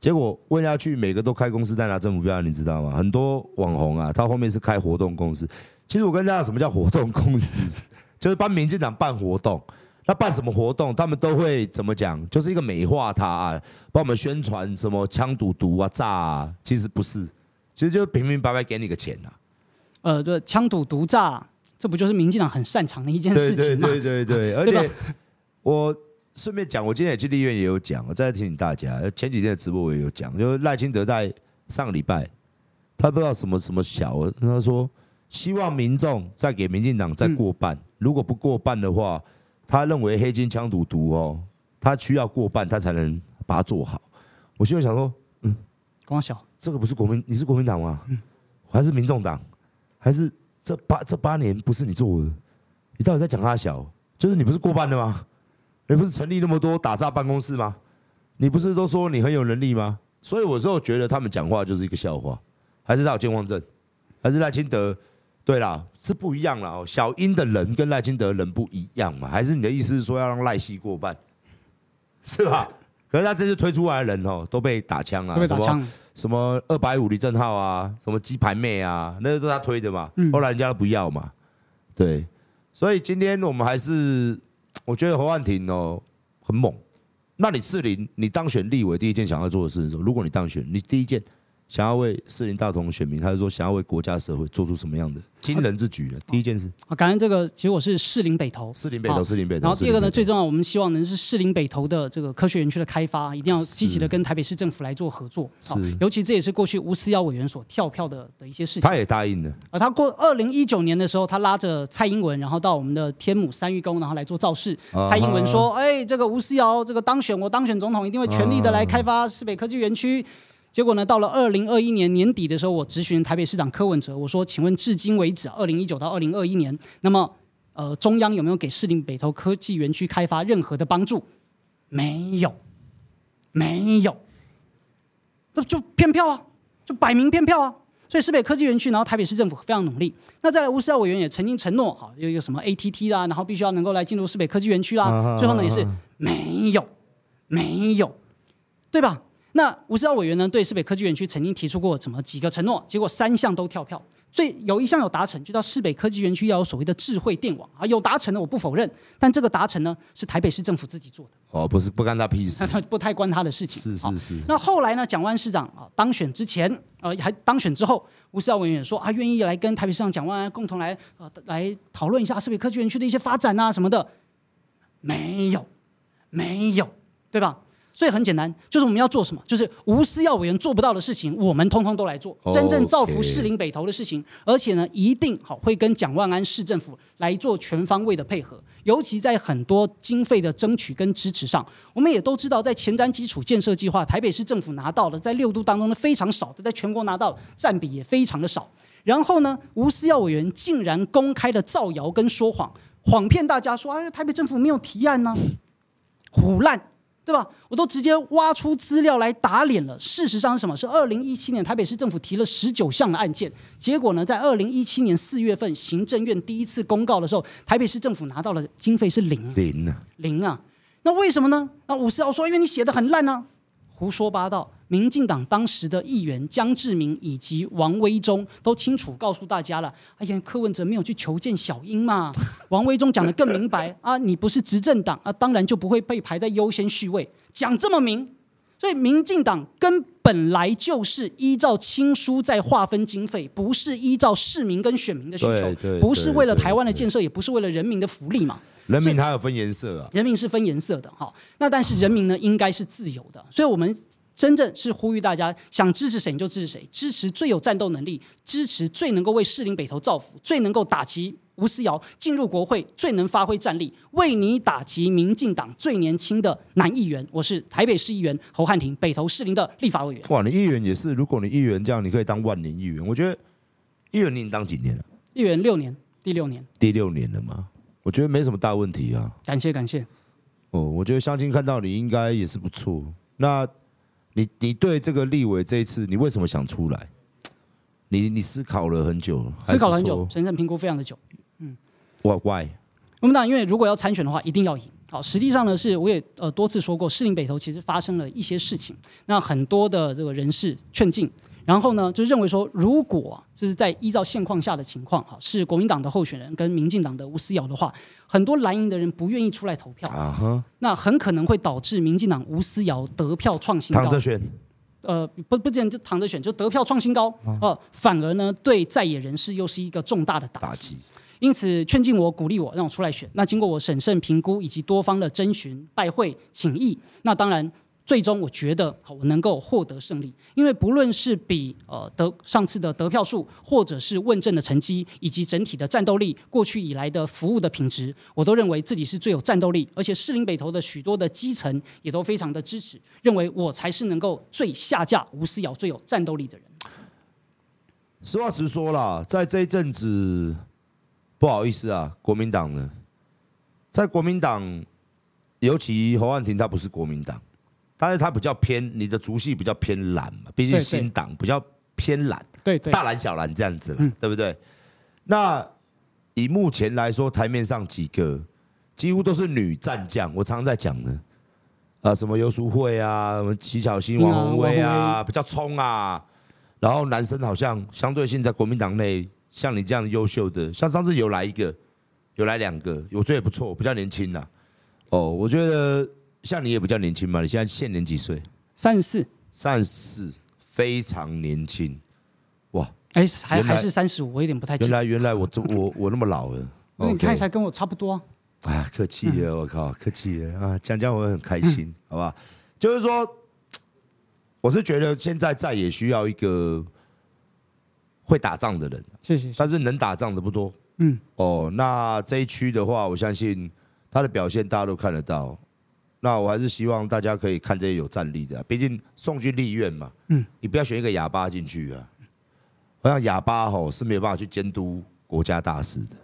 结果问下去，每个都开公司在拿政府标案，你知道吗？很多网红啊，他后面是开活动公司。其实我跟大家讲，什么叫活动公司？就是帮民进党办活动。那办什么活动，他们都会怎么讲？就是一个美化他啊，帮我们宣传什么枪赌毒啊、炸啊，其实不是，其实就是平平白白给你个钱呐、啊。呃，对，枪赌毒炸，这不就是民进党很擅长的一件事情吗？对对对对对，而且我顺便讲，我今天也去立院也有讲，我再提醒大家，前几天的直播我也有讲，就是赖清德在上个礼拜，他不知道什么什么小，他说。希望民众再给民进党再过半，如果不过半的话，他认为黑金枪毒毒哦，他需要过半，他才能把它做好。我现在想说，嗯，光小，这个不是国民，你是国民党吗？嗯，还是民众党？还是这八这八年不是你做的？你到底在讲他小？就是你不是过半的吗？你不是成立那么多打诈办公室吗？你不是都说你很有能力吗？所以我就觉得他们讲话就是一个笑话，还是他有健忘症，还是赖清德？对啦，是不一样啦。小英的人跟赖清德的人不一样嘛？还是你的意思是说要让赖系过半，是吧？可是他这次推出来的人哦，都被打枪啊，被打枪。什么二百五李正浩啊，什么鸡排妹啊，那些都是他推的嘛。后来人家都不要嘛。对，所以今天我们还是，我觉得侯汉廷哦很猛。那你士林，你当选立委第一件想要做的事是什么？如果你当选，你第一件。想要为士林大同选民，还是说想要为国家社会做出什么样的惊人之举呢？第一件事啊，感恩这个，其实我是士林北投，士林北投，士林北投。然后第二个呢，最重要，我们希望能是士林北投的这个科学园区的开发，一定要积极的跟台北市政府来做合作。是，尤其这也是过去吴思瑶委员所跳票的的一些事情。他也答应了。啊，他过二零一九年的时候，他拉着蔡英文，然后到我们的天母三育宫，然后来做造势。蔡英文说：“哎，这个吴思瑶这个当选，我当选总统，一定会全力的来开发士北科技园区。”结果呢，到了二零二一年年底的时候，我咨询台北市长柯文哲，我说：“请问至今为止，二零一九到二零二一年，那么呃，中央有没有给士林北投科技园区开发任何的帮助？没有，没有，那就骗票啊，就摆明骗票啊！所以市北科技园区，然后台北市政府非常努力。那再来，吴思瑶委员也曾经承诺，好，有一个什么 ATT 啦，然后必须要能够来进入市北科技园区啦。最后呢，也是没有，没有，对吧？”那吴思瑶委员呢，对市北科技园区曾经提出过怎么几个承诺，结果三项都跳票。最有一项有达成，就到市北科技园区要有所谓的智慧电网啊，有达成的我不否认，但这个达成呢是台北市政府自己做的哦，不是不干他屁事，不太关他的事情。是是是。那后来呢，蒋万市长啊当选之前，呃还当选之后，吴思瑶委员也说啊愿意来跟台北市长蒋万安共同来呃来讨论一下市北科技园区的一些发展啊什么的，没有没有，对吧？所以很简单，就是我们要做什么，就是无私要委员做不到的事情，我们通通都来做，真正造福士林北投的事情。而且呢，一定好会跟蒋万安市政府来做全方位的配合，尤其在很多经费的争取跟支持上，我们也都知道，在前瞻基础建设计划，台北市政府拿到的，在六都当中呢非常少的，在全国拿到占比也非常的少。然后呢，吴思耀委员竟然公开的造谣跟说谎，谎骗大家说，哎，台北政府没有提案呢、啊，唬烂。对吧？我都直接挖出资料来打脸了。事实上是什么？是二零一七年台北市政府提了十九项的案件，结果呢，在二零一七年四月份行政院第一次公告的时候，台北市政府拿到了经费是零零啊零啊。那为什么呢？那吴思瑶说，因为你写的很烂呢、啊。胡说八道！民进党当时的议员江志明以及王威忠都清楚告诉大家了。哎呀，柯文哲没有去求见小英嘛？王威忠讲得更明白啊，你不是执政党啊，当然就不会被排在优先序位。讲这么明，所以民进党根本来就是依照亲书在划分经费，不是依照市民跟选民的需求，不是为了台湾的建设，也不是为了人民的福利嘛。人民还有分颜色啊，人民是分颜色的哈。那但是人民呢，应该是自由的。所以，我们真正是呼吁大家，想支持谁你就支持谁，支持最有战斗能力，支持最能够为士林北投造福，最能够打击吴思瑶进入国会，最能发挥战力，为你打击民进党最年轻的男议员。我是台北市议员侯汉廷，北投士林的立法委员。哇，你议员也是，如果你议员这样，你可以当万年议员。我觉得议员你当几年了？议员六年，第六年，第六年了吗？我觉得没什么大问题啊。感谢感谢。哦，我觉得相亲看到你应该也是不错。那你你对这个立委这一次，你为什么想出来？你你思考了很久，思考了很久，审慎评估非常的久。嗯。Why why？我们当然因为如果要参选的话，一定要赢。好，实际上呢是我也呃多次说过，士林北投其实发生了一些事情，那很多的这个人士劝进。然后呢，就认为说，如果就是在依照现况下的情况，哈，是国民党的候选人跟民进党的吴思瑶的话，很多蓝营的人不愿意出来投票，uh huh. 那很可能会导致民进党吴思瑶得票创新高。躺着选，呃，不不见就躺着选，就得票创新高，呃，uh. 反而呢，对在野人士又是一个重大的打击。打击。因此，劝进我，鼓励我，让我出来选。那经过我审慎评估以及多方的征询、拜会、请益，那当然。最终我觉得，我能够获得胜利，因为不论是比呃得上次的得票数，或者是问政的成绩，以及整体的战斗力，过去以来的服务的品质，我都认为自己是最有战斗力，而且士林北投的许多的基层也都非常的支持，认为我才是能够最下架吴思瑶最有战斗力的人。实话实说啦，在这一阵子，不好意思啊，国民党呢，在国民党，尤其侯汉廷他不是国民党。但是他比较偏，你的族系比较偏蓝嘛，毕竟新党比较偏蓝，对对，大蓝小蓝这样子了，对不对？那以目前来说，台面上几个几乎都是女战将，我常常在讲呢，啊，什么游淑慧啊，什么齐巧欣、王宏威啊，比较冲啊。然后男生好像相对性在国民党内，像你这样优秀的，像上次有来一个，有来两个，我觉得也不错，比较年轻呐。哦，我觉得。像你也比较年轻嘛，你现在现年几岁？三十四，三十四，非常年轻，哇！哎，还还是三十五，我有点不太记得。原来原来我这我 我那么老了，那你看起来跟我差不多啊。啊，客气了，我靠，客气了啊！讲讲我很开心，好吧？就是说，我是觉得现在再也需要一个会打仗的人，谢谢。但是能打仗的不多，嗯。哦，那这一区的话，我相信他的表现大家都看得到。那我还是希望大家可以看这些有战力的、啊，毕竟送去立院嘛，嗯，你不要选一个哑巴进去啊。好像哑巴吼是没有办法去监督国家大事的，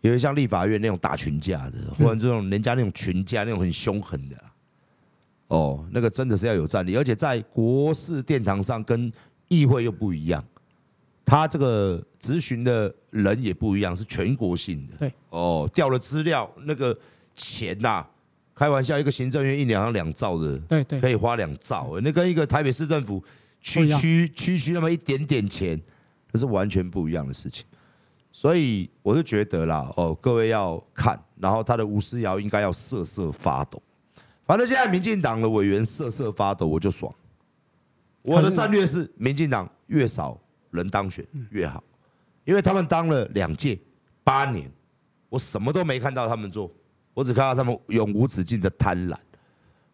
因为像立法院那种打群架的，或者这种人家那种群架那种很凶狠的，哦，那个真的是要有战力，而且在国事殿堂上跟议会又不一样，他这个咨询的人也不一样，是全国性的，对，哦，调了资料那个钱呐、啊。开玩笑，一个行政院一年要两兆的，对对，可以花两兆，那跟一个台北市政府区区区区那么一点点钱，那是完全不一样的事情。所以我就觉得啦，哦，各位要看，然后他的吴思瑶应该要瑟瑟发抖。反正现在民进党的委员瑟瑟发抖，我就爽。我的战略是，民进党越少人当选越好，因为他们当了两届八年，我什么都没看到他们做。我只看到他们永无止境的贪婪。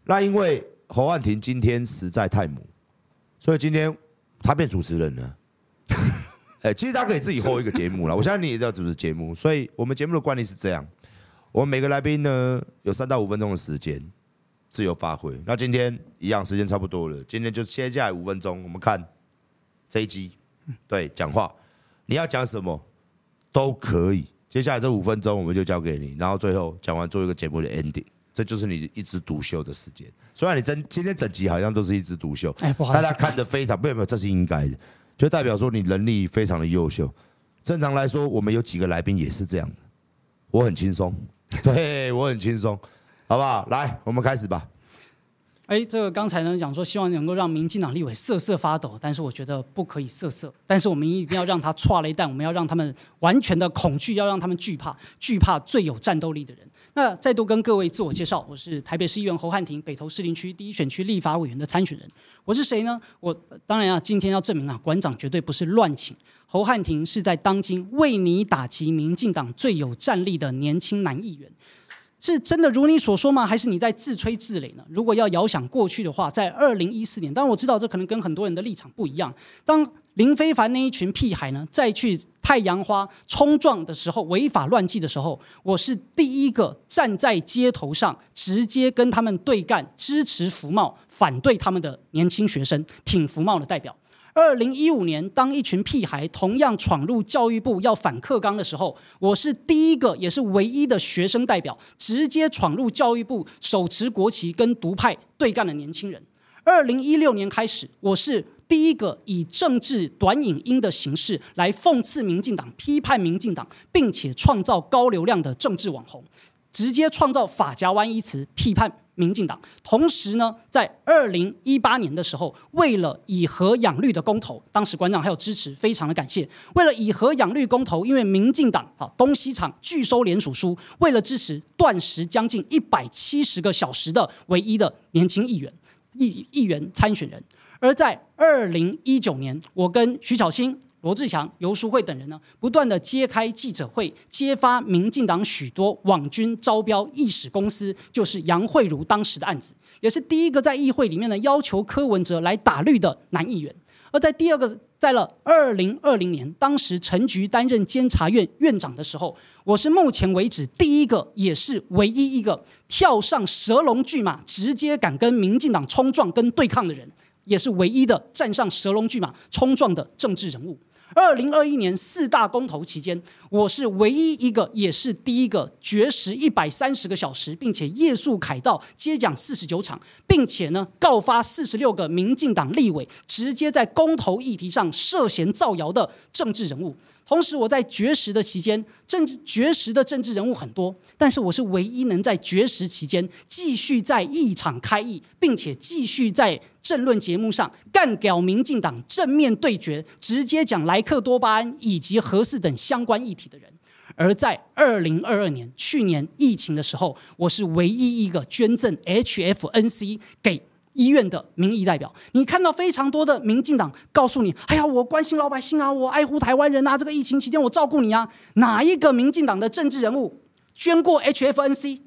那因为侯汉廷今天实在太猛，所以今天他变主持人了。哎，其实他可以自己 hold 一个节目了。我相信你也知道主持节目，所以我们节目的惯例是这样：我们每个来宾呢有三到五分钟的时间自由发挥。那今天一样，时间差不多了，今天就接下来五分钟，我们看这一集，对，讲话，你要讲什么都可以。接下来这五分钟我们就交给你，然后最后讲完做一个节目的 ending，这就是你一枝独秀的时间。虽然你真今天整集好像都是一枝独秀，哎，不好意思，大家看的非常，没有没有，这是应该的，就代表说你能力非常的优秀。正常来说，我们有几个来宾也是这样的，我很轻松，对我很轻松，好不好？来，我们开始吧。哎，这个刚才呢讲说，希望能够让民进党立委瑟瑟发抖，但是我觉得不可以瑟瑟，但是我们一定要让他剉咧等，我们要让他们完全的恐惧，要让他们惧怕，惧怕最有战斗力的人。那再度跟各位自我介绍，我是台北市议员侯汉廷，北投士林区第一选区立法委员的参选人。我是谁呢？我当然啊，今天要证明啊，馆长绝对不是乱请。侯汉廷是在当今为你打击民进党最有战力的年轻男议员。是真的如你所说吗？还是你在自吹自擂呢？如果要遥想过去的话，在二零一四年，当然我知道这可能跟很多人的立场不一样。当林非凡那一群屁孩呢，再去太阳花冲撞的时候，违法乱纪的时候，我是第一个站在街头上，直接跟他们对干，支持服贸，反对他们的年轻学生，挺服贸的代表。二零一五年，当一群屁孩同样闯入教育部要反课纲的时候，我是第一个也是唯一的学生代表，直接闯入教育部，手持国旗跟独派对干的年轻人。二零一六年开始，我是第一个以政治短影音的形式来讽刺民进党、批判民进党，并且创造高流量的政治网红，直接创造法夹湾一词批判。民进党同时呢，在二零一八年的时候，为了以和养绿的公投，当时馆长还有支持，非常的感谢。为了以和养绿公投，因为民进党啊东西厂拒收联署书，为了支持断食将近一百七十个小时的唯一的年轻议员议议员参选人。而在二零一九年，我跟徐巧芯、罗志强、游淑慧等人呢，不断的揭开记者会，揭发民进党许多网军招标意识公司，就是杨惠如当时的案子，也是第一个在议会里面呢要求柯文哲来打绿的男议员。而在第二个，在了二零二零年，当时陈菊担任监察院院长的时候，我是目前为止第一个，也是唯一一个跳上蛇龙巨马，直接敢跟民进党冲撞跟对抗的人，也是唯一的站上蛇龙巨马冲撞的政治人物。二零二一年四大公投期间，我是唯一一个，也是第一个绝食一百三十个小时，并且夜宿凯道接讲四十九场，并且呢告发四十六个民进党立委直接在公投议题上涉嫌造谣的政治人物。同时，我在绝食的期间，政治绝食的政治人物很多，但是我是唯一能在绝食期间继续在议场开议，并且继续在政论节目上干掉民进党正面对决，直接讲莱克多巴胺以及核四等相关议题的人。而在二零二二年去年疫情的时候，我是唯一一个捐赠 HFNC 给。医院的民意代表，你看到非常多的民进党告诉你：“哎呀，我关心老百姓啊，我爱护台湾人啊，这个疫情期间我照顾你啊。”哪一个民进党的政治人物捐过 HFNC？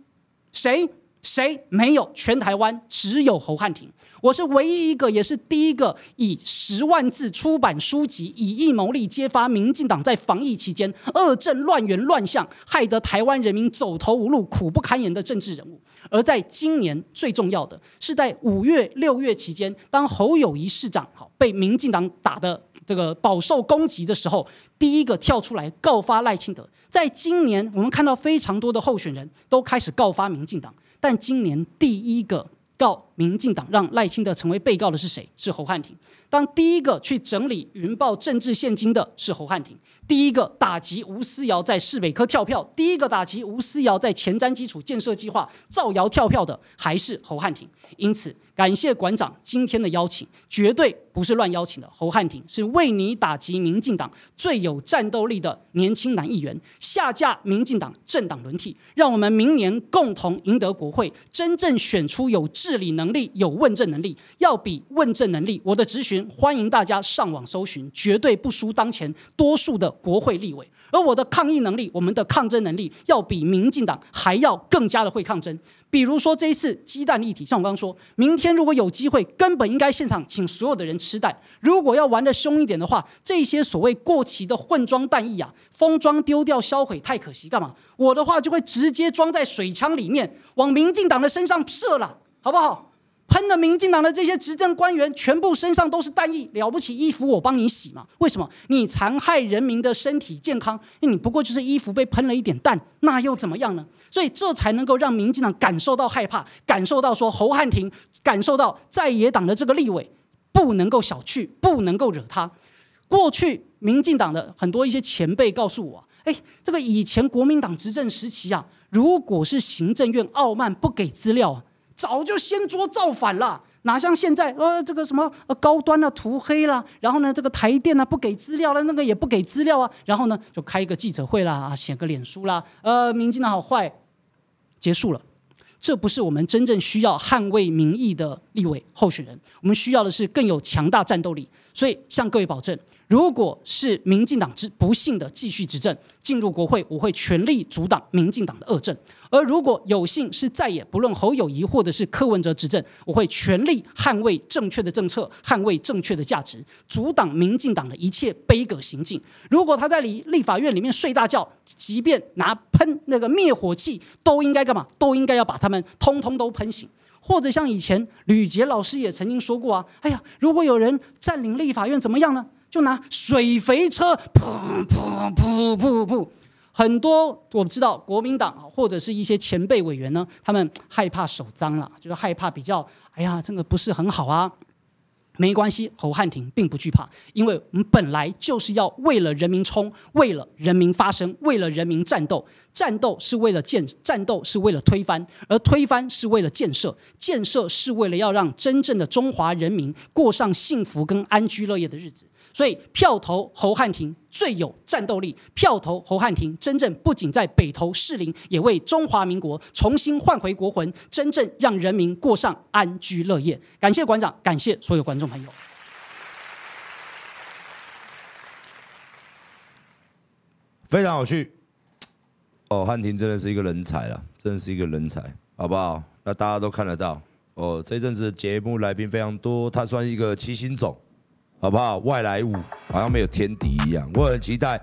谁？谁没有？全台湾只有侯汉廷。我是唯一一个，也是第一个以十万字出版书籍，以义谋利，揭发民进党在防疫期间恶政乱源乱象，害得台湾人民走投无路、苦不堪言的政治人物。而在今年最重要的是在五月、六月期间，当侯友谊市长好被民进党打的这个饱受攻击的时候，第一个跳出来告发赖清德。在今年，我们看到非常多的候选人都开始告发民进党，但今年第一个。告民进党让赖清德成为被告的是谁？是侯汉廷。当第一个去整理云豹政治现金的是侯汉廷，第一个打击吴思瑶在市北科跳票，第一个打击吴思瑶在前瞻基础建设计划造谣跳票的还是侯汉廷。因此，感谢馆长今天的邀请，绝对不是乱邀请的。侯汉廷是为你打击民进党最有战斗力的年轻男议员，下架民进党政党轮替，让我们明年共同赢得国会，真正选出有治理能力、有问政能力。要比问政能力，我的直询欢迎大家上网搜寻，绝对不输当前多数的国会立委。而我的抗议能力，我们的抗争能力，要比民进党还要更加的会抗争。比如说这一次鸡蛋议题，像我刚刚说，明天如果有机会，根本应该现场请所有的人吃蛋。如果要玩得凶一点的话，这些所谓过期的混装弹液啊，封装丢掉销毁太可惜，干嘛？我的话就会直接装在水枪里面，往民进党的身上射了，好不好？喷的民进党的这些执政官员，全部身上都是弹液，了不起，衣服我帮你洗嘛？为什么？你残害人民的身体健康，你不过就是衣服被喷了一点弹，那又怎么样呢？所以这才能够让民进党感受到害怕，感受到说侯汉廷，感受到在野党的这个立委不能够小觑，不能够惹他。过去民进党的很多一些前辈告诉我，哎，这个以前国民党执政时期啊，如果是行政院傲慢不给资料。早就掀桌造反了，哪像现在呃这个什么呃高端啊涂黑了，然后呢这个台电啊不给资料了，那个也不给资料啊，然后呢就开一个记者会啦，写个脸书啦，呃民进党好坏，结束了。这不是我们真正需要捍卫民意的立委候选人，我们需要的是更有强大战斗力。所以向各位保证。如果是民进党之不幸的继续执政进入国会，我会全力阻挡民进党的恶政；而如果有幸是再也不论侯友宜或者是柯文哲执政，我会全力捍卫正确的政策，捍卫正确的价值，阻挡民进党的一切杯葛行径。如果他在立立法院里面睡大觉，即便拿喷那个灭火器，都应该干嘛？都应该要把他们通通都喷醒。或者像以前吕杰老师也曾经说过啊，哎呀，如果有人占领立法院，怎么样呢？就拿水肥车，噗噗噗噗噗，很多我们知道国民党，或者是一些前辈委员呢，他们害怕手脏了，就是害怕比较，哎呀，这个不是很好啊。没关系，侯汉廷并不惧怕，因为我们本来就是要为了人民冲，为了人民发声，为了人民战斗。战斗是为了建，战斗是为了推翻，而推翻是为了建设，建设是为了要让真正的中华人民过上幸福跟安居乐业的日子。所以票投侯汉廷最有战斗力，票投侯汉廷真正不仅在北投士林，也为中华民国重新唤回国魂，真正让人民过上安居乐业。感谢馆长，感谢所有观众朋友。非常有趣。哦，汉庭真的是一个人才了，真的是一个人才，好不好？那大家都看得到。哦，这阵子节目来宾非常多，他算一个七星种，好不好？外来物好像没有天敌一样。我很期待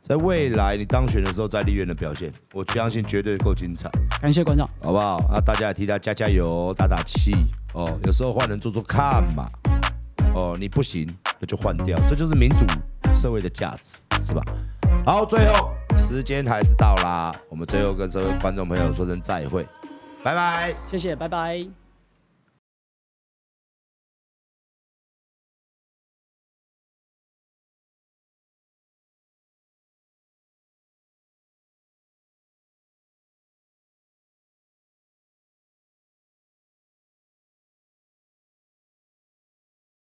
在未来你当选的时候，在立院的表现，我相信绝对够精彩。感谢观众，好不好？那大家也替他加加油、打打气。哦，有时候换人做做看嘛。哦，你不行，那就换掉，这就是民主社会的价值，是吧？好，最后时间还是到啦，我们最后跟各位观众朋友说声再会，拜拜，谢谢，拜拜。